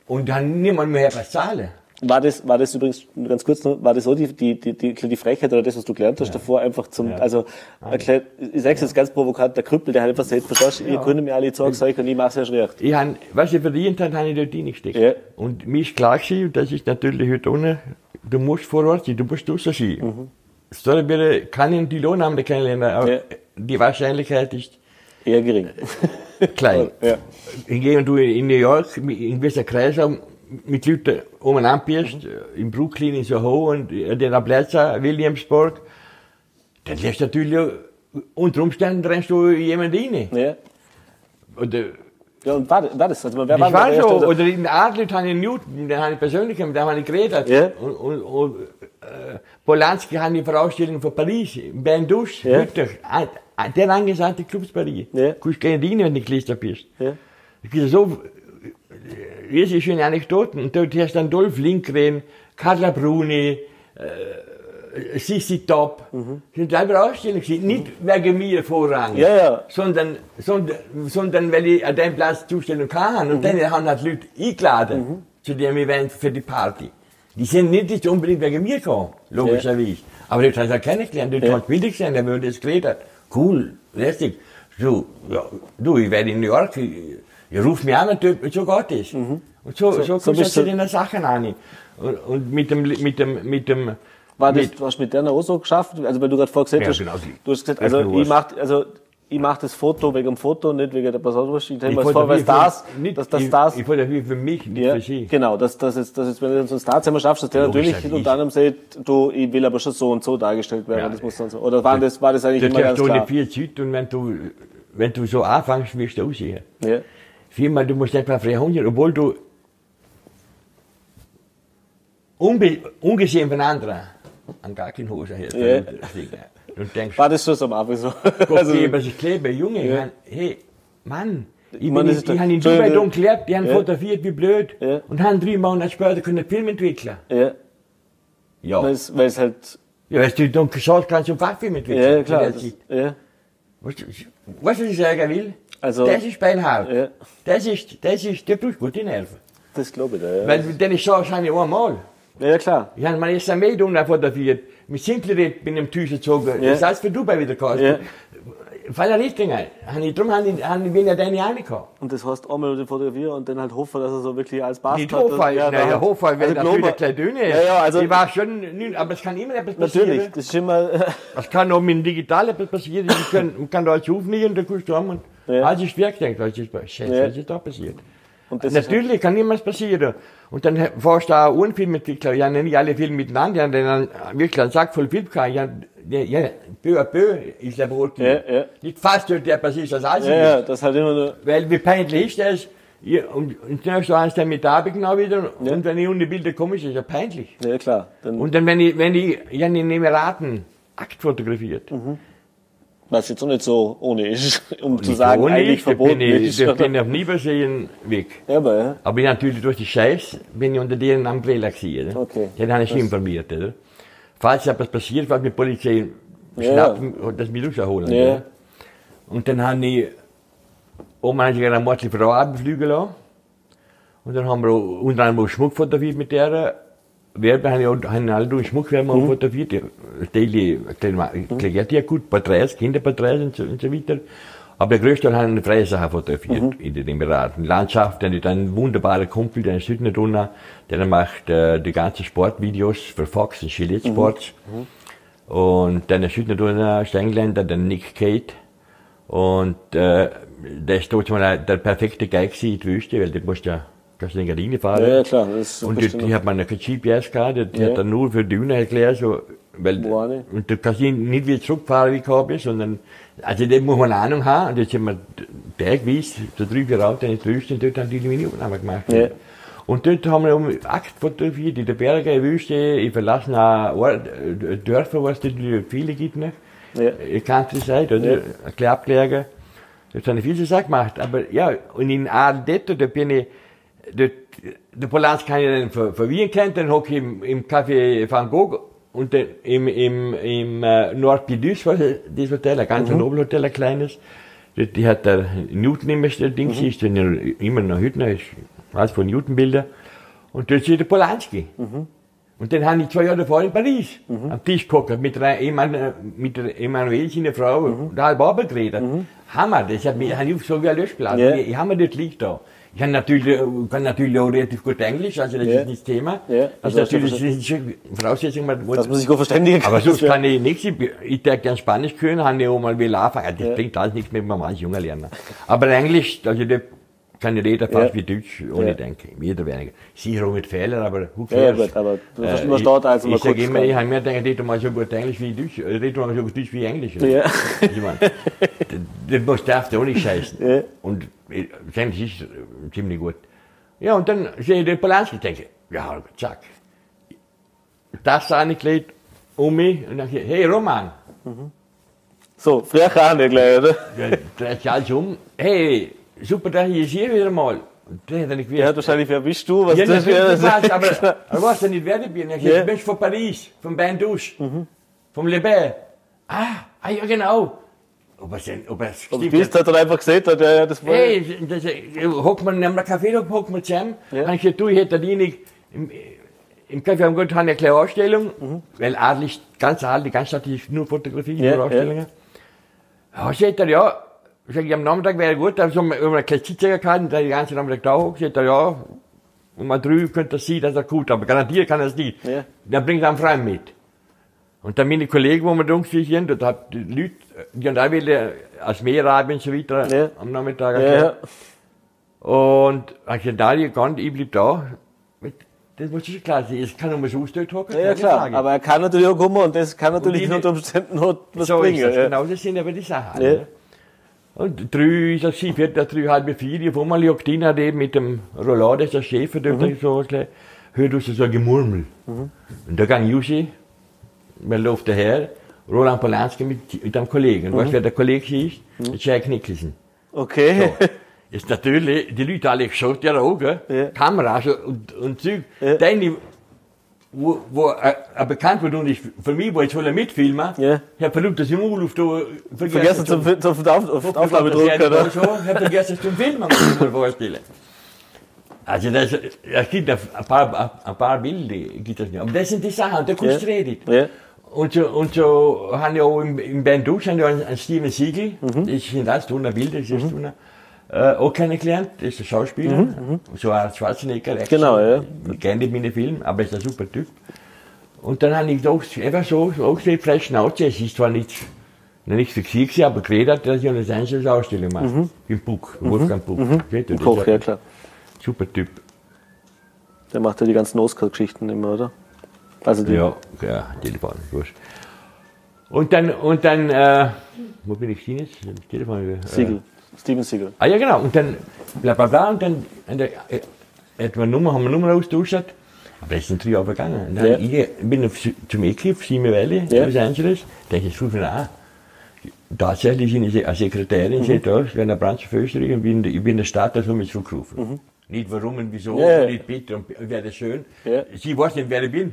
Und dann niemand mehr was zahlen. War das, war das übrigens, ganz kurz noch, war das so die, die, die, die, die Frechheit oder das, was du gelernt hast davor, einfach zum, Ja. also, erklärt, ich sag's jetzt ganz provokant, der Krüppel, der hat einfach gesagt, verstehst du, ihr Ja. könnt mir alle sagen, sag ich, und ich mach's erst recht. Ich han, was ich verdient habe, habe ich dort reingesteckt. Ja. Und mir ist klar gewesen, und das ist natürlich heute ohne, du musst vor Ort sein, du musst draussen sein. Mhm. Sorry, bitte, kann ich die Lohnnamen kennenlernen, aber Ja. die Wahrscheinlichkeit ist Eher gering. klein. Ja. Hingegen du in New York, in gewisser Kreis mit Leuten umeinander bist, in Brooklyn, in Soho und in den Plätzen, Williamsburg, dann lässt du natürlich, unter Umständen rennst du jemand rein. Ja. Oder, Ja, und war, war das, also, wer das war war so. erste- Oder in Adlet habe ich Newton, den habe ich persönlich, mit dem habe ich geredet. Ja. Und, und, und äh, Polanski habe ich Vorausstellung von Paris, Ben Dusch, Ja. Hütter, ein- ein- der angesagte Clubs Paris. Ja. Du kannst gerne rein, wenn du Glister bist. Ja. Es gibt so riesig schöne Anekdoten. Und dort hast du dann Dolph Lindgren, Carla Bruni, äh, Sissi Top. Mhm. Sind selber Ausstellungen gewesen. Nicht wegen mir vorrangig. Ja, ja. Sondern, sondern, sondern weil ich an dem Platz Zustellung kann. Mhm. Und dann haben halt Leute eingeladen zu dem Event für die Party. Die sind nicht unbedingt wegen mir gekommen, logischerweise. Aber dort hast du halt kennengelernt, dort Ja. du Bilder gesehen, der würde es geredet. Cool, lästig. So, ja, du, ich werde in New York, ich ruf mich an und so geht es. Und so, so, Mhm. so kommst du bist zu du- den Sachen an. Und, und mit dem, mit dem, mit dem, War das, mit, du hast mit der auch so geschafft? Also, weil du gerade gesagt Ja, hast, genau, du hast gesagt, das also, ich mach, also, ich mach das Foto wegen dem Foto, nicht wegen der Person. Ich stelle ich mir das vor, weil Stars, für- nicht, dass das ich, Stars, ich fotografiere für mich, nicht ja, für sie. genau, dass, dass jetzt, dass jetzt, wenn du so ein Starzimmer schaffst, dass der natürlich Logisch, unter anderem sagt, du, ich will aber schon so und so dargestellt werden, Ja. das muss dann so. Oder war das, war das eigentlich Das immer hast ganz du klar? nicht viel Zeit und wenn du, wenn du so anfängst, wirst du aussehen. Ja. Viermal, du musst etwa 300, obwohl du ungesehen von anderen an gar keine Hose hast. Ja. Und denkst, War das schon so am Anfang so? Gott Also, gebe sich Kleber, Junge, ich mein, hey, Mann, ich, Mann, das ich, ich habe in Dubai dumm gelebt, die haben Ja. fotografiert wie blöd Ja. und haben drei Monate später können Film entwickeln. ja, Ja, weil es, weil halt, ja weißt du, Don Quixote kannst du Fachfilm entwickeln. ja, klar, Das ja, weißt du, was ich sagen will? Also- das ist beinhart. Ja. Das ist, das ist, der tut gute Nerven. das glaube ich, ja. Weil, denn ich sage es habe ich einmal. ja, klar. Ich habe meine erste Meldung fotografiert. Mit Simpleret bin ich im Tisch gezogen. Ja. Das heißt für Dubai wieder gekostet. Ja. Der Richtung. Ich, darum habe ich, bin ich da nicht reingekommen. Und das heißt einmal den fotografieren und dann halt hoffen, dass er so wirklich als Bastard... Nicht Hochfall, ja, ja, naja, Hochfall wäre also Glober- eine kleine Dünne. Ja, ja, also- Ich war schon, aber es kann immer etwas passieren. Natürlich, das ist immer... Es kann auch mit dem Digital etwas passieren. Ich kann, man kann da alles aufnehmen, da kannst du haben und Ja. alles ist weggedacht. Was ist, Scheiße, Ja. was ist da passiert? Das ist Natürlich kann niemals passieren. Und dann fährst du auch einen Filmentwickler. Ja, nicht alle Filme miteinander. Dann wirklich einen Sack voll Film. Ja, ja, ja, peu à peu ist der Brot. Ja, ja. Nicht fast der passiert, als alles ja, ist. ja, das halt immer nur... Weil wie peinlich ist das? Ja, und, und dann hast du eins dann mit Abend genau wieder. Ja. Und wenn ich unter Bilder komme, ist das ja peinlich. Ja, klar. Dann, Und dann, wenn ich, wenn ich, ja, in den Emiraten Akt fotografiert. Was jetzt auch nicht so ohne ist, um zu Nicht sagen, ohne eigentlich ich, da verboten bin ich, ist. oder? bin ich auf Nieberseen weg. Ja, aber ja. Aber ich natürlich durch die Scheiß bin ich unter deren Umbrella gewesen. Oder? Okay. Den habe ich schon informiert. Oder? Falls etwas passiert, was mit Polizei Ja, schnappen und das mich rausholen. Ja. Oder? Und dann habe ich oben habe ich eine Mordliche Frau abfliegen lassen. Und dann haben wir unter anderem Schmuck fotografiert mit der. Werbe habe ich auch, haben alle durch Schmuckwerbe Mhm. fotografiert. Daily, klärt ja gut, Porträts, Kinderporträts und so, und so weiter. Aber der größte Teil haben freie Sachen fotografiert Mhm. in den Emiraten. Landschaft, dann dann ein wunderbarer Kumpel, der ist Südner drunter, der macht äh, die ganzen Sportvideos für Fox und Gillette Mhm. Sports. Und dann ist Südner drunter, ist der Engländer, der Nick Kate. Und äh, das ist trotzdem der perfekte Geig gewesen, die Wüste, weil das musst du ja, in Gardine fahren. Ja, ja, klar. Das Und die, die ich. hat man kein GPS gehabt, die Ja. hat dann nur für Düne erklärt, so, weil, Wo und du kannst nicht wieder zurückfahren, wie ich gekommen bin, sondern, also, da muss man eine Ahnung haben, und jetzt haben wir so drei, vier Autos in die Wüste, und dort haben die die Minutaufnahme gemacht. Ja. Und dort haben wir um Akt fotografiert, in der Berge, in der Wüste, in verlassenen Ort, äh, Dörfer, was es viele gibt, ne? Ja. Äh, Countryside, oder? Ja. Ein kleines Abgelegen. Das haben viele Sachen gemacht. Aber ja, und in Ardetto, da bin ich, dort, der Polanz kann ich dann ver- verwirren kennt, dann hocke ich im, im Café Van Gogh und dann im, im, im äh, Nord Pidus, was ist das Hotel, ein ganz Nobelhotel, ein kleines. Dort, die hat der Newton immer das Ding, mhm. ist dann immer noch Hüttner, ist was von Newton-Bilder. Und dort ist der Polanski. Und dann habe ich zwei Jahre davor in Paris am Tisch geguckt mit der, Eman mit der Emanuel, seiner Frau, und da halb geredet. Hammer, das hat mich, ich so wie ein Löschblatt. Ja. Ich, ich habe mir das liegt da. Ich kann natürlich, äh, kann natürlich auch relativ gut Englisch, also das Ja. ist nicht das Thema. Ja, Das also ist natürlich das ist schon Voraussetzung, man Das muss ich gut verständigen. aber sonst kann ich nichts. Ich, ich darf gern Spanisch können, habe ich auch mal will anfangen. Das Ja. bringt alles nichts mit einem als junger Lerner. Aber Englisch, also das kann ich reden fast Ja. wie Deutsch, ohne Ja. denken. Jeder weniger. Sicher auch mit Fehlern, aber who Ja, ja, cares? gut, aber du Äh, verstehst, ich- dort also mal Ich sage immer, ich habe mir gedacht, ich rede mal so gut Englisch wie Deutsch, rede mal so gut Deutsch wie Englisch. Ja. Ich meine, das, das darf der auch nicht scheißen. Ja. Und äh, Englisch ist äh, ziemlich gut. Ja, und dann sehe ich den Polanski und denke, ja, zack. Das angelegt um mich und dann ich, hey Roman, So, frech an, gleich, oder? ja, dreht sich alles um, hey, super, dass ich jetzt hier wieder mal. Gewusst. wahrscheinlich, wer bist du? Was Ja, das wäre? was, aber, aber was denn nicht wer ich bin? Ich Ja. ja. bin von Paris, vom Bain Douche, vom Le Bain. Ah, ah, ja genau. Ob es ob es Und bist, hat er einfach gesagt, hat, ja, ja, das war. Hey, das, hockt man, wir Kaffee, da hockt man zusammen. Ja. Ja. ich gesagt, du, ich hätte nicht, im, im Café am Gott haben eine kleine Ausstellung, weil adelig, ganz adelig, Stadt ist nur Fotografie, Mhm. Ja, nur Ausstellungen. Ja, sagt er, ja, ich, am Nachmittag wäre gut, da so wir eine kleine Sitzung gehabt, und da die ganze Nachmittag da hockt, sagt er, ja, um mal drei könnte das sein, dass er gut, aber garantiert kann er es nicht. Ja. Dann bringt er einen Freund mit. Und dann meine Kollegen, wo wir da sind, dort hat die Leute, die haben auch wieder als Meerrabe und so weiter Ja. am Nachmittag. Ja, ja. Und ich gesagt, nein, ich kann, ich bleib da. Das muss schon klar sein. Es kann nur so ausdrückt hocken. Ja, ja, klar. Aber er kann natürlich auch kommen und das kann natürlich unter Umständen noch was so bringen. ist das. ja. Genau, das sind aber die Sachen. Ja. ne? Und drei, ist das sie, vierter, drei, halbe vier, einmal jagt ihn halt eben mit dem Roulade, der Chef, der mhm. so hört du so ein Gemurmel. Mhm. Und da gang ich man läuft daher, Roland Polanski mit, mit einem Kollegen. Mhm. Weißt du, wer der Kollege ist? Der Jack Nicholson. Okay. Ist natürlich, die Leute alle geschaut, ja auch, gell? Ja. Kameras und, und Zeug. Ja. Deine, wo, wo äh, ein bekannt wird und ich, für mich, wo ich soll mitfilmen, Ja. ich hab versucht, dass ich im Urlaub da Vergessen zum, zum, zum Auf, auf Aufnahme drücken, oder? ich hab vergessen zum Filmen, muss ich vorstellen. Also das, es gibt ein paar, ein paar Bilder, gibt es nicht. Aber das sind die Sachen, kommst du Ja. reden. Ja. Und so, und so haben ja auch im, im Band Dux haben ja einen, Steven Siegel, Mhm. ist in das Tuner Bild, das ist Tuner, äh, auch kennengelernt, das ist ein Schauspieler, so ein Schwarzenegger. Mhm, Genau, ja. Ich kenne nicht meine Filme, aber ist ein super Typ. Und dann habe ich doch einfach so, so auch gesehen, frei Schnauze, es ist zwar nicht, nicht fixiert gewesen, aber geredet dass ich eine einzelne Ausstellung mache. Im Buch, Wolfgang Buch. Mhm. Koch, ist ja klar. Super Typ. Der macht ja die ganzen Oscar-Geschichten immer, oder? Also die. Ja, ja, Telefon, wurscht. Und dann, und dann, äh, wo bin ich hin jetzt? Telefon, äh, Siegel. Steven Siegel. Ah ja, genau. Und dann bla bla bla. Und dann und der, äh, hat man Nummer, haben wir Nummer austauscht. Aber das sind drei Jahre vergangen. Und dann Ja. ich bin auf, zum Ecke, auf Sime Valley, Ja. Los Angeles. Denke ich, rufe an. Tatsächlich sind eine Sekretärin, mhm. da, ich bin eine Branche für Österreich und bin, ich bin in der Stadt, also mich zurückgerufen. Nicht warum und wieso, Mhm. Ja. nicht bitte und wäre das schön. Sie weiß nicht, wer ich bin.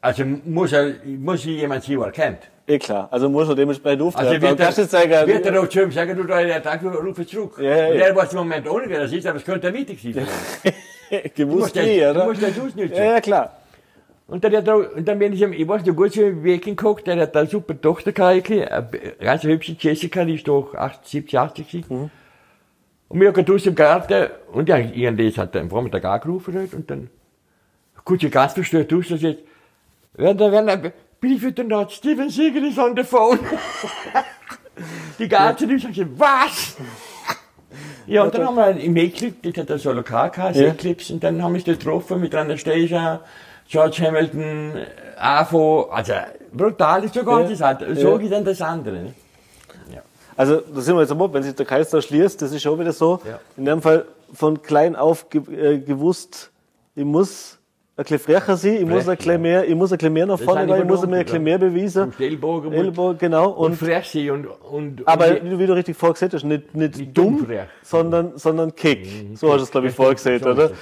Also muss, er, muss sie jemand sie er kennt. Eh klar. Also muss er dementsprechend auftreten. Also wird du zeigen, wird er zu ihm sagen, du, der Tag, rufe zurück. Ja, ja, Und er weiß im Moment wer das ist, aber es könnte wichtig sein. Du gewusst das, nie, du oder? musst das ausnutzen. Ja, ja, klar. Und dann, hat er, und dann bin ich, ich weiß nicht, gut so im Weg geguckt, der hat eine super Tochter gehabt, eine ganz hübsche Jessica, die ist doch 80, 70, 80 gewesen. Und wir haben draußen im Garten, und ja, irgendwas hat er am Vormittag angerufen und dann, kurz ich ganz verstört aus, dass jetzt, wenn wenn er, Ort, Steven Siegel ist on the phone. die ganze Zeit, ich was? Ja, und dann haben wir im E-Clip, das hat so lokal gehabt, Ja. E-Clips, und dann haben wir uns da getroffen mit Anastasia, George Hamilton, AFO, also brutal ist so ganz Ja. ja. So Ja. geht dann das andere. Ne? Also, da sind wir jetzt am Ort, wenn sich der Kreis da schließt, das ist auch wieder so. Ja. In dem Fall von klein auf ge äh, gewusst, ich muss ein bisschen frecher sein, ich muss ein bisschen mehr, ich muss ein bisschen mehr nach vorne, weil ich muss mir ein bisschen mehr beweisen. Ellbogen und, Ellbogen, genau. und Und, frech sein und, und, aber und wie du, wie du richtig vorgesehen hast, nicht, nicht, Nicht dumm, frech. sondern, sondern kick. So hast du es, glaube ich, vorgesehen, oder?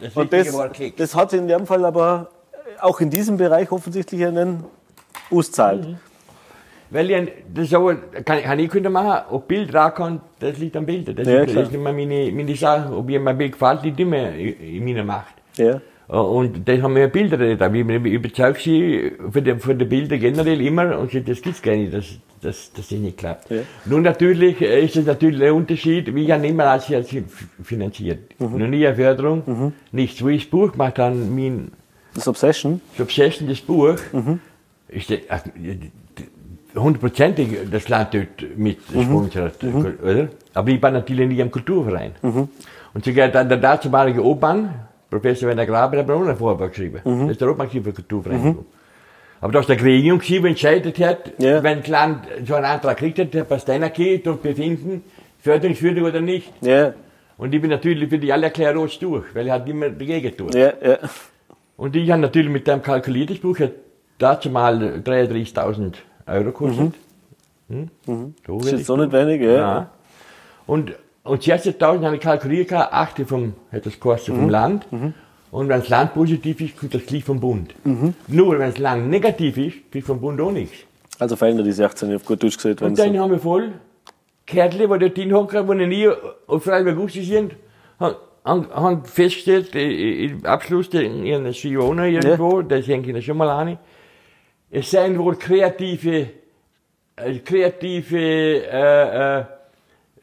das- Und das, das hat in dem Fall aber auch in diesem Bereich offensichtlich einen auszahlt. Mhm. Weil ich, das ist aber, kann, kann ich können machen, ob Bild rankommt, das liegt am Bild. Das, Ja, ist, das ist nicht mehr meine, meine Sache. Ob mein Bild gefällt, liegt immer in, in meiner Macht. Ja. Und das haben wir Bilder da, wie wir überzeugt sind von den, von den Bildern generell immer und das gibt's gar nicht, dass, dass, dass das nicht klappt. Ja. Nun natürlich äh, ist es natürlich ein Unterschied, wie ich habe immer als als finanziert. Mhm. Noch nie eine Förderung, nichts. Wo ich das Buch gemacht habe, mein Das Obsession. das Obsession, das Buch, Mhm. ist ach, hundertprozentig das Land dort mit Mhm. sponsert, oder? Aber ich war natürlich nie am Kulturverein. Und sogar der, der damalige Obmann, Professor Werner Graber, hat mir auch ein Vorwort geschrieben. Mhm. Das ist der Obmann gewesen für Kulturverein. Aber da ist der Gremium der entscheidet hat, Ja. wenn das Land so einen Antrag kriegt, hat, der Pasteiner geht und befinden, förderungswürdig oder nicht. Ja, Und ich bin natürlich für die alle erklärt rot durch, weil er hat immer dagegen tun. ja, ja. Und ich habe natürlich mit dem kalkuliert, das Buch hat dazu mal 33.000 Euro gekostet. Hm? So Mhm. Das ist jetzt so nicht wenig, ja. Ja. Und, und 60.000 habe ich kalkuliert, gehabt, achte vom, hat das gekostet Mhm. vom Land. Und wenn das Land positiv ist, kommt das gleich vom Bund. Mhm. Nur wenn das Land negativ ist, kriegt vom Bund auch nichts. Also verändert die 16 auf gut Deutsch gesagt. Und dann so- haben wir voll Kärtli, die dort hinhocken, die nie auf Freiburg sind, haben, haben, festgestellt, im Abschluss der, in ihren Schioner irgendwo, das hängt ihnen schon mal an, es seien wohl kreative, äh, kreative äh, äh,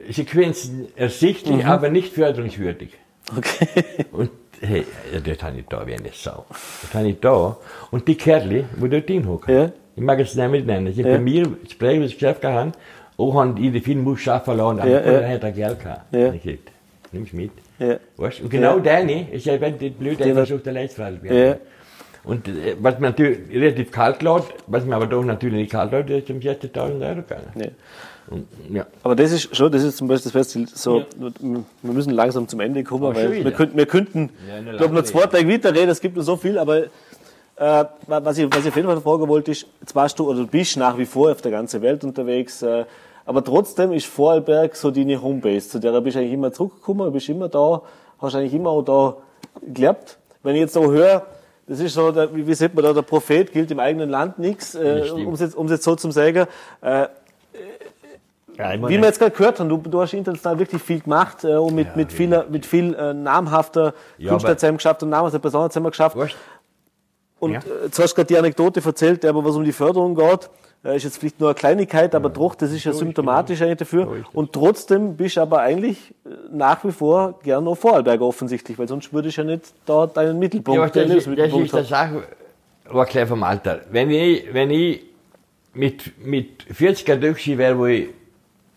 Sequenzen ersichtlich, aber nicht förderungswürdig. Okay. Und hey, das habe ich da wie eine Sau. Das habe ich da. Und die Kerle, die dort hinhocken, Ja. ich mag es nicht nennen, sind Ja. bei mir das Gespräch, das Geschäft gehabt, auch haben die den Film muss schaffen lassen, aber Ja, ja, hat er Geld gehabt. Ja. Ich gesagt, nimm's mit. Ja. Weißt? Und genau Ja. deine ist ja, wenn die blöd Die- versucht, der Leistfrage zu Ja. werden. Und äh, was mir natürlich relativ kalt lässt, was mir aber doch natürlich nicht kalt lässt, ist um 60.000 Euro gegangen. Ja. Und, ja. Aber das ist schon, das ist zum Beispiel das Beste, so, wir müssen langsam zum Ende kommen, Aber weil wir wieder. könnten, wir könnten, Ja, ich glaube, noch zwei Tage weiterreden, es gibt noch so viel, aber, äh, was ich, was ich auf jeden Fall fragen wollte, ist, jetzt warst du, oder du bist nach wie vor auf der ganzen Welt unterwegs, äh, aber trotzdem ist Vorarlberg so deine Homebase, zu der bist du eigentlich immer zurückgekommen, du bist immer da, hast eigentlich immer auch da gelebt. Wenn ich jetzt so höre, das ist so, der, wie, wie sagt man da, der Prophet gilt im eigenen Land nichts, äh, um es jetzt, um's jetzt so zu sagen, äh, Ja, wie wir jetzt gerade gehört haben, du, du hast international wirklich viel gemacht äh, und mit, mit, viel, mit viel äh, namhafter Ja, Künstler zusammen geschafft und namhafter Personen zusammen geschafft. weißt, Und Ja. äh, jetzt hast du gerade die Anekdote erzählt, aber was um die Förderung geht, äh, ist jetzt vielleicht nur eine Kleinigkeit, aber doch, das ist ja symptomatisch eigentlich dafür. So. Und trotzdem bist du aber eigentlich äh, nach wie vor gern noch Vorarlberger offensichtlich, weil sonst würde ich ja nicht da deinen Mittelpunkt, Ja, das, ist, das ist die Sache, war gleich vom Alter. Wenn ich, wenn ich mit, mit 40er durch wäre, wo ich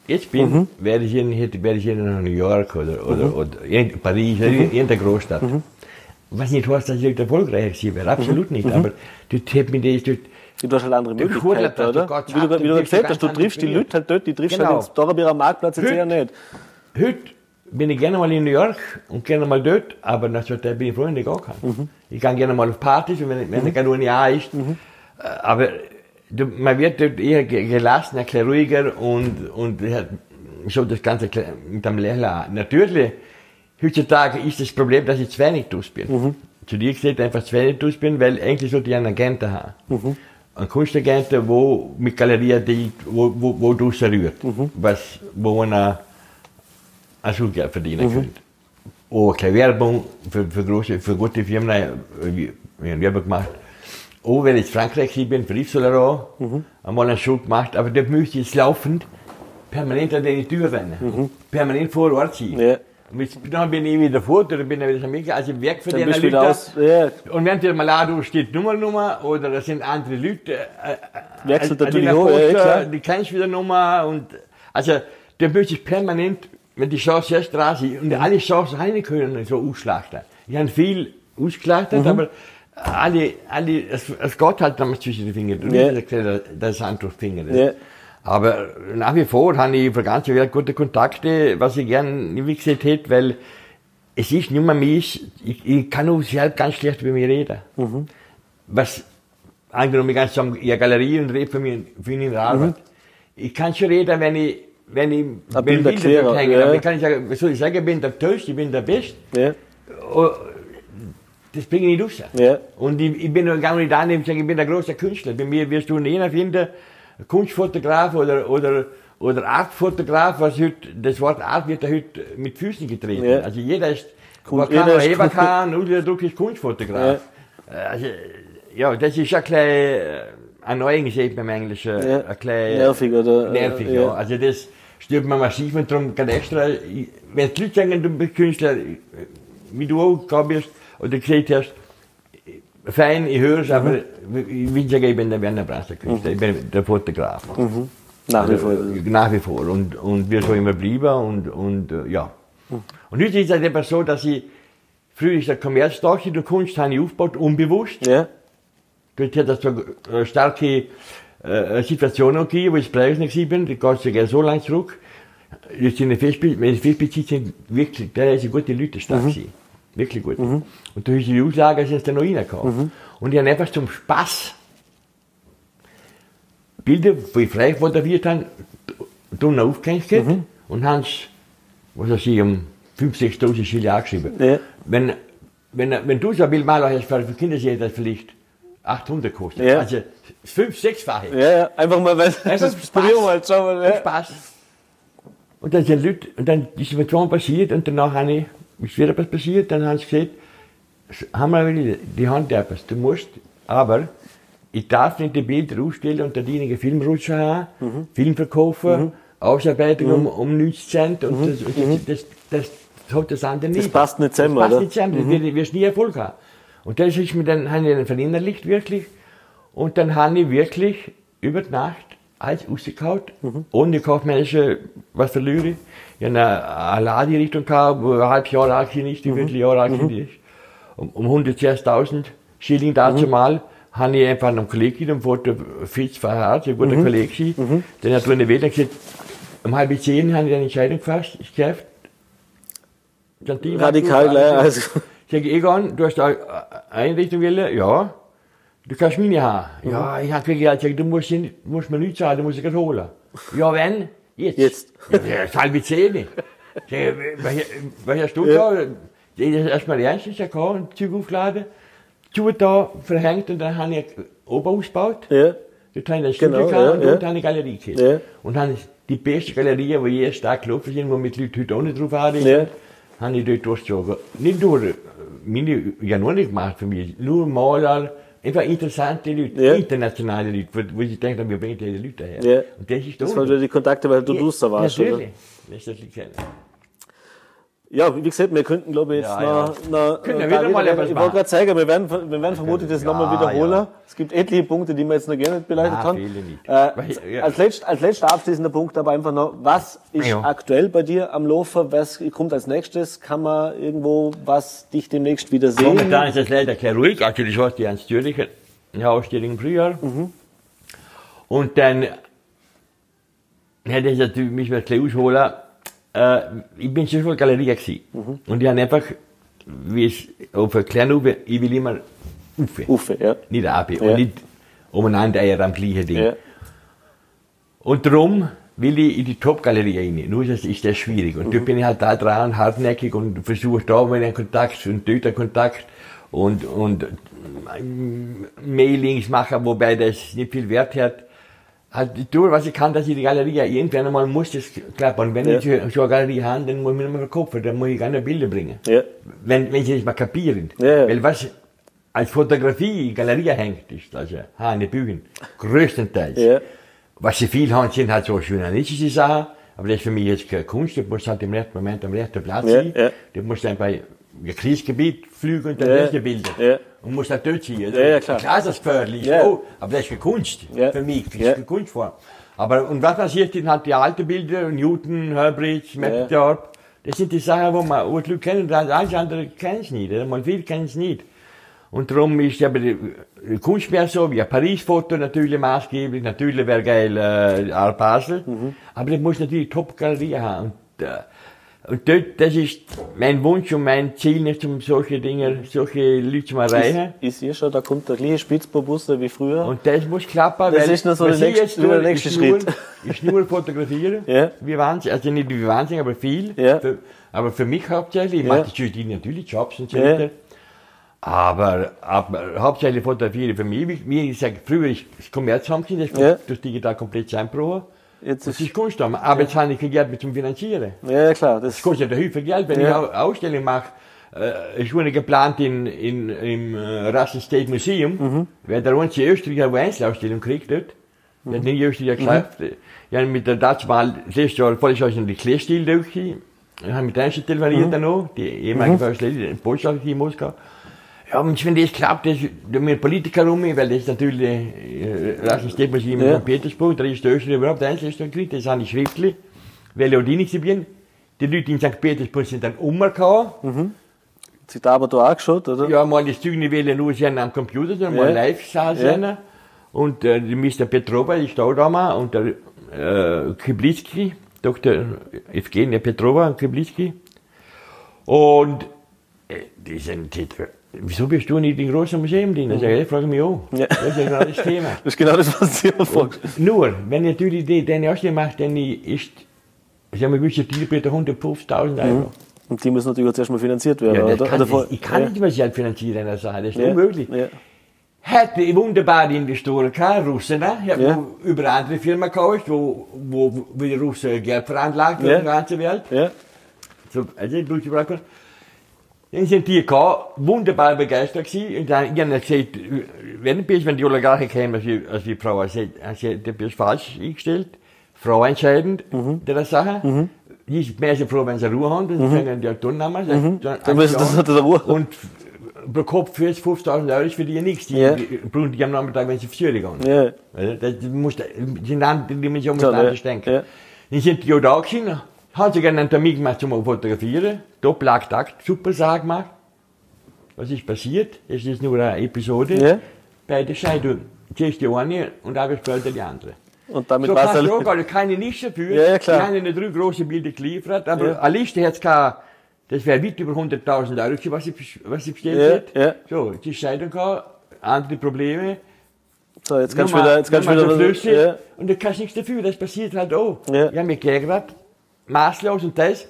jetzt bin, Mhm. wäre ich in, wäre ich in New York oder, oder, oder in Paris, oder Mhm. in irgendeiner Großstadt. Was nicht heißt, dass ich erfolgreicher gewesen wäre, absolut Mhm. nicht. Aber dort hätte mich das, dort, Du hast halt andere Der Möglichkeiten, oder? Wie du, wie du gesagt hast, du triffst die. Leute halt dort, die triffst Genau. halt jetzt Dorabierer Marktplatz jetzt eher nicht. Heute bin ich gerne mal in New York und gerne mal dort, aber nach so der bin ich froh, wenn ich gehen kann. Mhm. Ich kann gerne mal auf Partys, und wenn, wenn gar nur ein Jahr ist. Mhm. Äh, Aber man wird dort eher ge- gelassen, ein bisschen ruhiger und, und so das Ganze mit einem Lächeln. Natürlich, heutzutage ist das Problem, dass ich zu wenig dus bin. Mhm. Zu dir gesagt, einfach zu wenig dus bin, weil eigentlich sollte ich einen Agenten haben. Mhm. Ein Kunstagenten, wo mit Galerie die, wo, wo, wo du rührt. Mhm. Was, wo man ein ein Schulgeld verdienen könnte. Auch keine Werbung für, für, große, für gute Firmen, äh, wir haben Werbung gemacht. Auch wenn ich Frankreich hier bin, Saint Laurent, einmal einen Schul gemacht, aber dort müsste ich jetzt laufend permanent an die Tür rennen. Permanent vor Ort sein. Ja. Und dann bin ich wieder vor, oder bin ich wieder Amerika, also im Werk für Dann die Leute. aus, ja, Und wenn der Malado steht Nummer, Nummer, oder das sind andere Leute, äh, Wechselt äh, natürlich die auch, ja, klar. Die kennst wieder Nummer und, also, der möchte ich permanent wenn die Chance dran sind und alle Chancen rein können, so ausschlachten. Ich habe viel ausgeschlachtet, aber alle, alle, es, es geht halt damals zwischen den Fingern. Du Ja. hast gesagt, das Hand durch die Finger. Ja. Aber nach wie vor habe ich für ganze Welt gute Kontakte, was ich gern wie gesagt hätte, weil es ist nicht mehr mich, ich, ich kann auch selbst ganz schlecht über mich reden. Was, angenommen, ich kann sagen, ich Galerie und rede für mich, für mich in der Arbeit. Ich kann schon reden, wenn ich, wenn ich, wenn Bild Bilder hängen, ja. aber ich kann nicht sagen, was soll ich sagen, ich bin der Toast, ich bin der Best. Ja. Oh, Das bringe ich nicht raus. Ja. Und ich, ich bin gar nicht da, ich bin ein großer Künstler. Bei mir wirst du einen finden, Kunstfotograf oder, oder, oder Artfotograf, was heute, das Wort Art wird da heute mit Füßen getreten. Ja. Also jeder ist, Kunst- man kann man heben kann, und der Druck ist Kunstfotograf. Also, ja, das ist ein klein, äh, ein Neuling, sagt man im Englischen, Ja. ein klein, Nervig, oder? Nervig, Äh, ja. ja. Also das stört mir massiv und darum kann extra, wenn die Leute sagen, du bist Künstler, wie du auch bist, oder gesagt hast, fein, ich höre es, aber Mhm. ich will sagen, ich bin der Werner Brasser Künstler, ich bin der Fotograf. Nach wie vor. Also, Nach wie vor. Und, und wir so immer blieben und, und äh, ja. Und heute ist es einfach so, dass ich, früher ist der Kommerztag in der Kunst, habe ich aufgebaut, unbewusst. Ja. Dort hat es so äh, starke äh, Situationen gegeben, wo ich Preisner gewesen bin, die geht sogar so lang zurück. Sind Festbild, meine Festbezieher sind wirklich, da sind gute Leute stark gewesen. Wirklich gut. Und da ist die Auslage, sind da noch reingekommen. Und ich habe einfach zum Spaß Bilder, die frei fotografiert habe, drinnen aufgehängt und haben es, was weiß ich, um 5.000, 6.000 Schilling angeschrieben. Ja. Wenn, wenn, wenn du so ein Bild malen hast, für Kinder sehen, das vielleicht 800 kostet. Ja. Also fünf, sechsfache. Ja, ja. Einfach mal, weil Einfach das Spaß. probieren wir mal. Ja. Spaß. Und dann sind Leute, und dann ist mir zweimal passiert und danach habe ich, ist wieder was passiert, dann haben sie gesagt, haben wir wieder die Hand etwas, du musst, aber ich darf nicht die Bilder ausstellen und diejenigen Filmrutscher haben, Mhm. Film verkaufen, Ausarbeitung um, um 90 Cent und das, das, das, das, das hat das andere nicht. Mhm. passt nicht zusammen, Das passt? Mhm. nicht zusammen, das wird, wirst nie Erfolg haben. Und das ist mir dann, habe ich dann verinnerlicht, wirklich. Und dann habe ich wirklich über die Nacht alles rausgehauen, Mhm. ohne kaufmännische was verliere. Ich Laderichtung gehabt, wo ein halbes Jahr alt gewesen ist, die Mhm. wirklich Jahr alt gewesen ist. Um, um 110.000 Schilling dazu mal, habe ich einfach einem Kollegen gegeben, um Foto fix verharrt, ein Mhm. guter Kollege gewesen. Den hat drin wählt, gesagt, um halb zehn habe ich eine Entscheidung gefasst, ich kaufe. Radikal gleich. Also, Ich sage, Egon, du hast eine Einrichtung wollen? Ja. Du kannst meine haben. Ja, ich habe sage, du musst, nicht, musst mir nichts zahlen, du musst es holen. Ja, wenn? Jetzt. Jetzt. Ja, ja, ist halb zehn. Ich sage, was, was hast du Ja. da? Ich habe erstmal ernst, ich habe ein Zeug aufgeladen, Schuhe da verhängt und dann habe ich oben ausgebaut. ja. Dort habe ich ein Genau, Studio gehabt ja, und ja. dort habe ich eine Galerie gehabt. Ja. Und habe die beste Galerie, die je stark gelaufen sind, wo mit Leuten heute auch nicht drauf haben, Ja. habe ich dort durchgezogen. Nicht nur äh, meine, ja nur nicht gemacht für mich, nur Maler, einfach interessante Leute, Ja. internationale Leute, wo, wo ich denke, wir bringen diese Leute her. Ja. Und das ist Das da waren die Kontakte, weil du Duster warst, oder? Natürlich. Das ist das liegt kennen. Ja, wie gesagt, wir könnten, glaube ich, jetzt Ja, noch, noch Können wir äh, wieder mal etwas Ich wollte gerade sagen, wir werden, wir werden vermutlich das Ja, nochmal wiederholen. ja. Es gibt etliche Punkte, die wir jetzt noch gerne nicht Ah, haben. nicht. Äh, ja. als, letzt, als letzter abschließender Punkt aber einfach noch, was ist Ja. aktuell bei dir am Laufen? Was kommt als nächstes? Kann man irgendwo was dich demnächst wieder sehen? Momentan ist das leider kein ruhig. Das heißt, die Ernst Zürich eine Ausstellung im Frühjahr. Und dann hätte ich natürlich mich bisschen ausholen. Äh, ich bin schon voll Galerie gewesen. Und ich habe einfach, wie es auf einer kleinen Uwe, ich will immer Ufe. Uffe, ja. Nicht Abi. Ja. Und nicht umeinander eier am gleichen Ding. ja. Und darum will ich in die Top-Galerie rein. Nur ist das, ist das schwierig. Und dort bin ich halt da dran, hartnäckig und versuche da mal einen Kontakt und dort einen Kontakt und, und ähm, Mailings machen, wobei das nicht viel Wert hat. Halt, tue, was ich kann, dass ich die Galerie irgendwann einmal muss das klappen. Und wenn Ja. ich so- eine Galerie habe, dann muss ich mich nicht mehr verkaufen, dann muss ich gerne Bilder bringen. Ja. Wenn, wenn sie nicht mal kapieren. Ja. Weil was als Fotografie in Galerie hängt, ist also Hanebüchen. Größtenteils. Ja. Was sie viel haben, sind halt so journalistische Sachen, aber das ist für mich jetzt keine Kunst, du musst halt im rechten Moment am rechten Platz sein. ja. Du musst dann bei einem Kriegsgebiet fliegen und dann Ja, erste Bilder. ja. Und musst halt dort sein. Ja, klar. Klar ist das gefährlich, Ja. oh, aber das ist keine Kunst. Ja. Für mich, das ist keine Kunstform. Aber, und was passiert, sind halt die alten Bilder, Newton, Herbridge, Mapplethorpe, das sind die Sachen, wo man, Leute kennen, und alles andere kennen sie nicht, mal viel kennen sie nicht. Und darum ist aber die Kunst mehr so, wie ein Paris-Foto natürlich maßgeblich, natürlich wäre geil, äh, Basel, aber das muss natürlich Top-Galerie haben. Und, äh, und dort, das ist mein Wunsch und mein Ziel, nicht um solche Dinge, solche Leute zu erreichen. Ich sehe schon, da kommt der gleiche Spitzbobusser wie früher. Und das muss klappen, Das weil ist noch so der ich nächste- jetzt tue, der nächste nur, Schritt. ist nur fotografieren. Ja. Wie Wahnsinn, also nicht wie Wahnsinn, aber viel. Ja. Für, aber für mich hauptsächlich. Ich Ja. mache natürlich natürlich Jobs und so Ja. weiter. Aber, aber hauptsächlich fotografiere für mich. Wie, wie gesagt, früher ist das Kommerzhandel, das ist Ja. durch digital komplett zusammengebrochen. Jetzt Das ist, Kunst, aber jetzt habe ich kein Geld mehr zum Finanzieren. ja, klar, das, Das kostet ja Hüfe Geld, wenn Ja. ich eine Ausstellung mache. Äh, ist eine geplant in, in, im äh, Russian State Museum. Mhm. Wer der einzige Österreicher, eine Einzelausstellung kriegt dort. Der hat nie Österreicher Mhm. geschafft. Ich habe mit der Dutch mal, das letzte Jahr, vorher schon die Kleestil durch. Ich habe mit der telefoniert Mhm. dann noch, die ehemalige in Potsdam in Moskau. Ja, und wenn das klappt, das, da mit Politiker rum, weil das natürlich, äh, State Museum in Ja. St. Petersburg, da ist der Österreicher überhaupt der Einzelausstellung gekriegt, das habe ich schriftlich, weil ich auch die nicht bin. Die Leute in St. Petersburg sind dann umgekommen. sich da aber da angeschaut, oder? Ja, mal das Zeug nicht wählen nur sehen am Computer, sondern mal Ja. live sehen. sehen. Und äh, die Mr. Petrova ist da da mal und der äh, Kriblitzki, Dr. Evgenia Petrova und Kriblitzki. Und äh, die sind, die, wieso bist du nicht im großen Museum drin? Also, ich frage mich auch. Ja. Das ist ja genau das Thema. Das ist genau das, was ich mir vorgestellt Nur, wenn natürlich die, deine Ausstellung macht, dann ist, ich habe mir gewusst, die bitte 150.000 Euro. Und die müssen natürlich auch zuerst mal finanziert werden, Ja, das oder? kann, oder vor- das, ich kann ja. nicht mehr selbst finanzieren, das ist Ja. unmöglich. Ja. Hätte wunderbare Investoren gehabt, Russen, ne? Ich habe Ja. über andere Firmen gekauft, wo, wo, wo die Russen Geld veranlagt Ja. in der ganzen Welt. Ja. So, also, ich durch die Bracken. Dann sind die gekommen, wunderbar begeistert gewesen. Und dann, ich habe gesagt, wenn du bist, wenn die Oligarchen kämen, als die, als die Frau, also, also, du bist falsch eingestellt. Frau entscheidend, der Sache. Die ist mehr so froh, wenn sie Ruhe haben, dann sagen die Tonnamen. Mhm. Dann müssen das der Ruhe. Und pro Kopf für 50.000 Euro ist für die nichts. Die, Ja. die brauchen die am Nachmittag, wenn sie auf Zürich gehen. Ja. Also, Das muss, die die Dimension muss So, anders ja. denken. Ja. Dann sind die auch da gewesen, sie gerne einen Termin gemacht zum Fotografieren. Doppelaktakt, super Sache gemacht. Was ist passiert? Es ist nur eine Episode. Ja. Bei der Scheidung. Zuerst die eine und dann später die andere. Und damit So war kannst es du auch gar keine Liste für. Ja, ja, klar. Die haben ihnen drei große Bilder geliefert, aber Ja. eine Liste hat gehabt, das wäre weit über 100.000 Euro was sie, was sie bestellt Ja, hat. ja. So, die Scheidung gehabt, andere Probleme. So, jetzt kannst du wieder, jetzt kannst du wieder, Flüsse, ja. Und du kannst nichts dafür, das passiert halt auch. Ja. Ich habe mich geärgert, maßlos und das,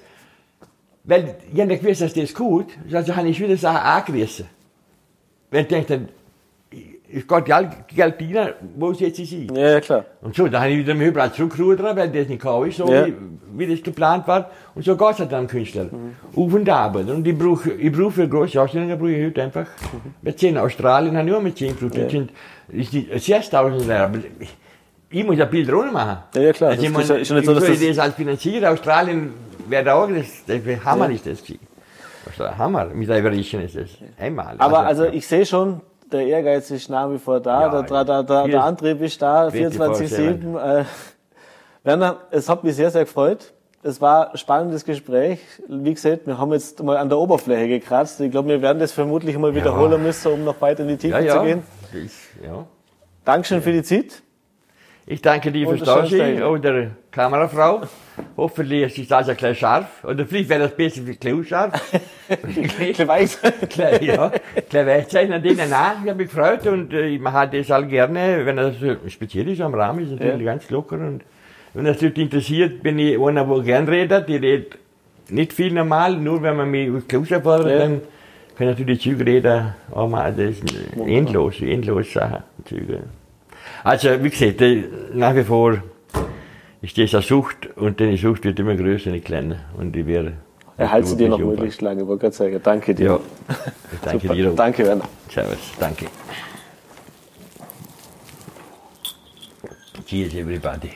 weil nicht gewusst, dass das gut also habe ich wieder Sachen angerissen. Weil ich denke, dann, die alle Geld rein, wo es jetzt ist. ja, ja, klar. Und so, dann habe ich wieder mit überall zurückgerudert, weil das nicht kann ist, so Ja. wie, wie das geplant war. Und so es halt dann am Künstler. Auf und ab. Und ich brauche, ich brauche für große Ausstellungen brauche ich heute einfach mit 10 Australien habe ich auch mit 10 gebraucht. Das sind, ist die 6000 Euro. Ich, ich muss ja Bilder ohne machen. Ja, ja, klar. Also Das ich ist ja- meine, ist ja nicht so, ich dass soll das- das als finanzieren. Australien wäre da auch, das, das Hammer ist das. Das war Hammer. Mit der Überraschung ist das einmal. Aber also ich sehe schon, der Ehrgeiz ist nach wie vor da, Ja, der, der, der, der, Antrieb ist da, 24/7. 24-7. Äh, Werner, es hat mich sehr, sehr gefreut. Es war ein spannendes Gespräch. Wie gesagt, wir haben jetzt mal an der Oberfläche gekratzt. Ich glaube, wir werden das vermutlich mal wiederholen müssen, um noch weiter in die Tiefe ja, ja. zu gehen. Das, ja. Dankeschön für die Zeit. Ich danke dir fürs Dasein und der Kamerafrau. Hoffentlich ist das ja gleich scharf. Oder vielleicht wäre das besser wie gleich unscharf. Ich weiß. Gleich, ja. Gleich Weichzeichnen denen auch. Ich habe mich gefreut und äh, ich mache das all gerne, wenn das speziell ist am Rahmen, ist natürlich Ja. ganz locker. Und wenn das Leute interessiert, bin ich einer, der gern redet. Ich rede nicht viel normal, nur wenn man mich herausfordert, Ja. dann kann ich natürlich Zeug reden. Aber man, das ist endlos, endlos Sachen. Zeug. Also, wie gesagt, nach wie vor ist das eine Sucht und die Sucht wird immer größer, nicht kleiner. Und ich werde. Erhalte sie dir noch Umfang. möglichst lange. Ich wollte gerade sagen, danke dir. Ja. Danke dir auch. Danke, Werner. Servus, danke. Cheers, everybody.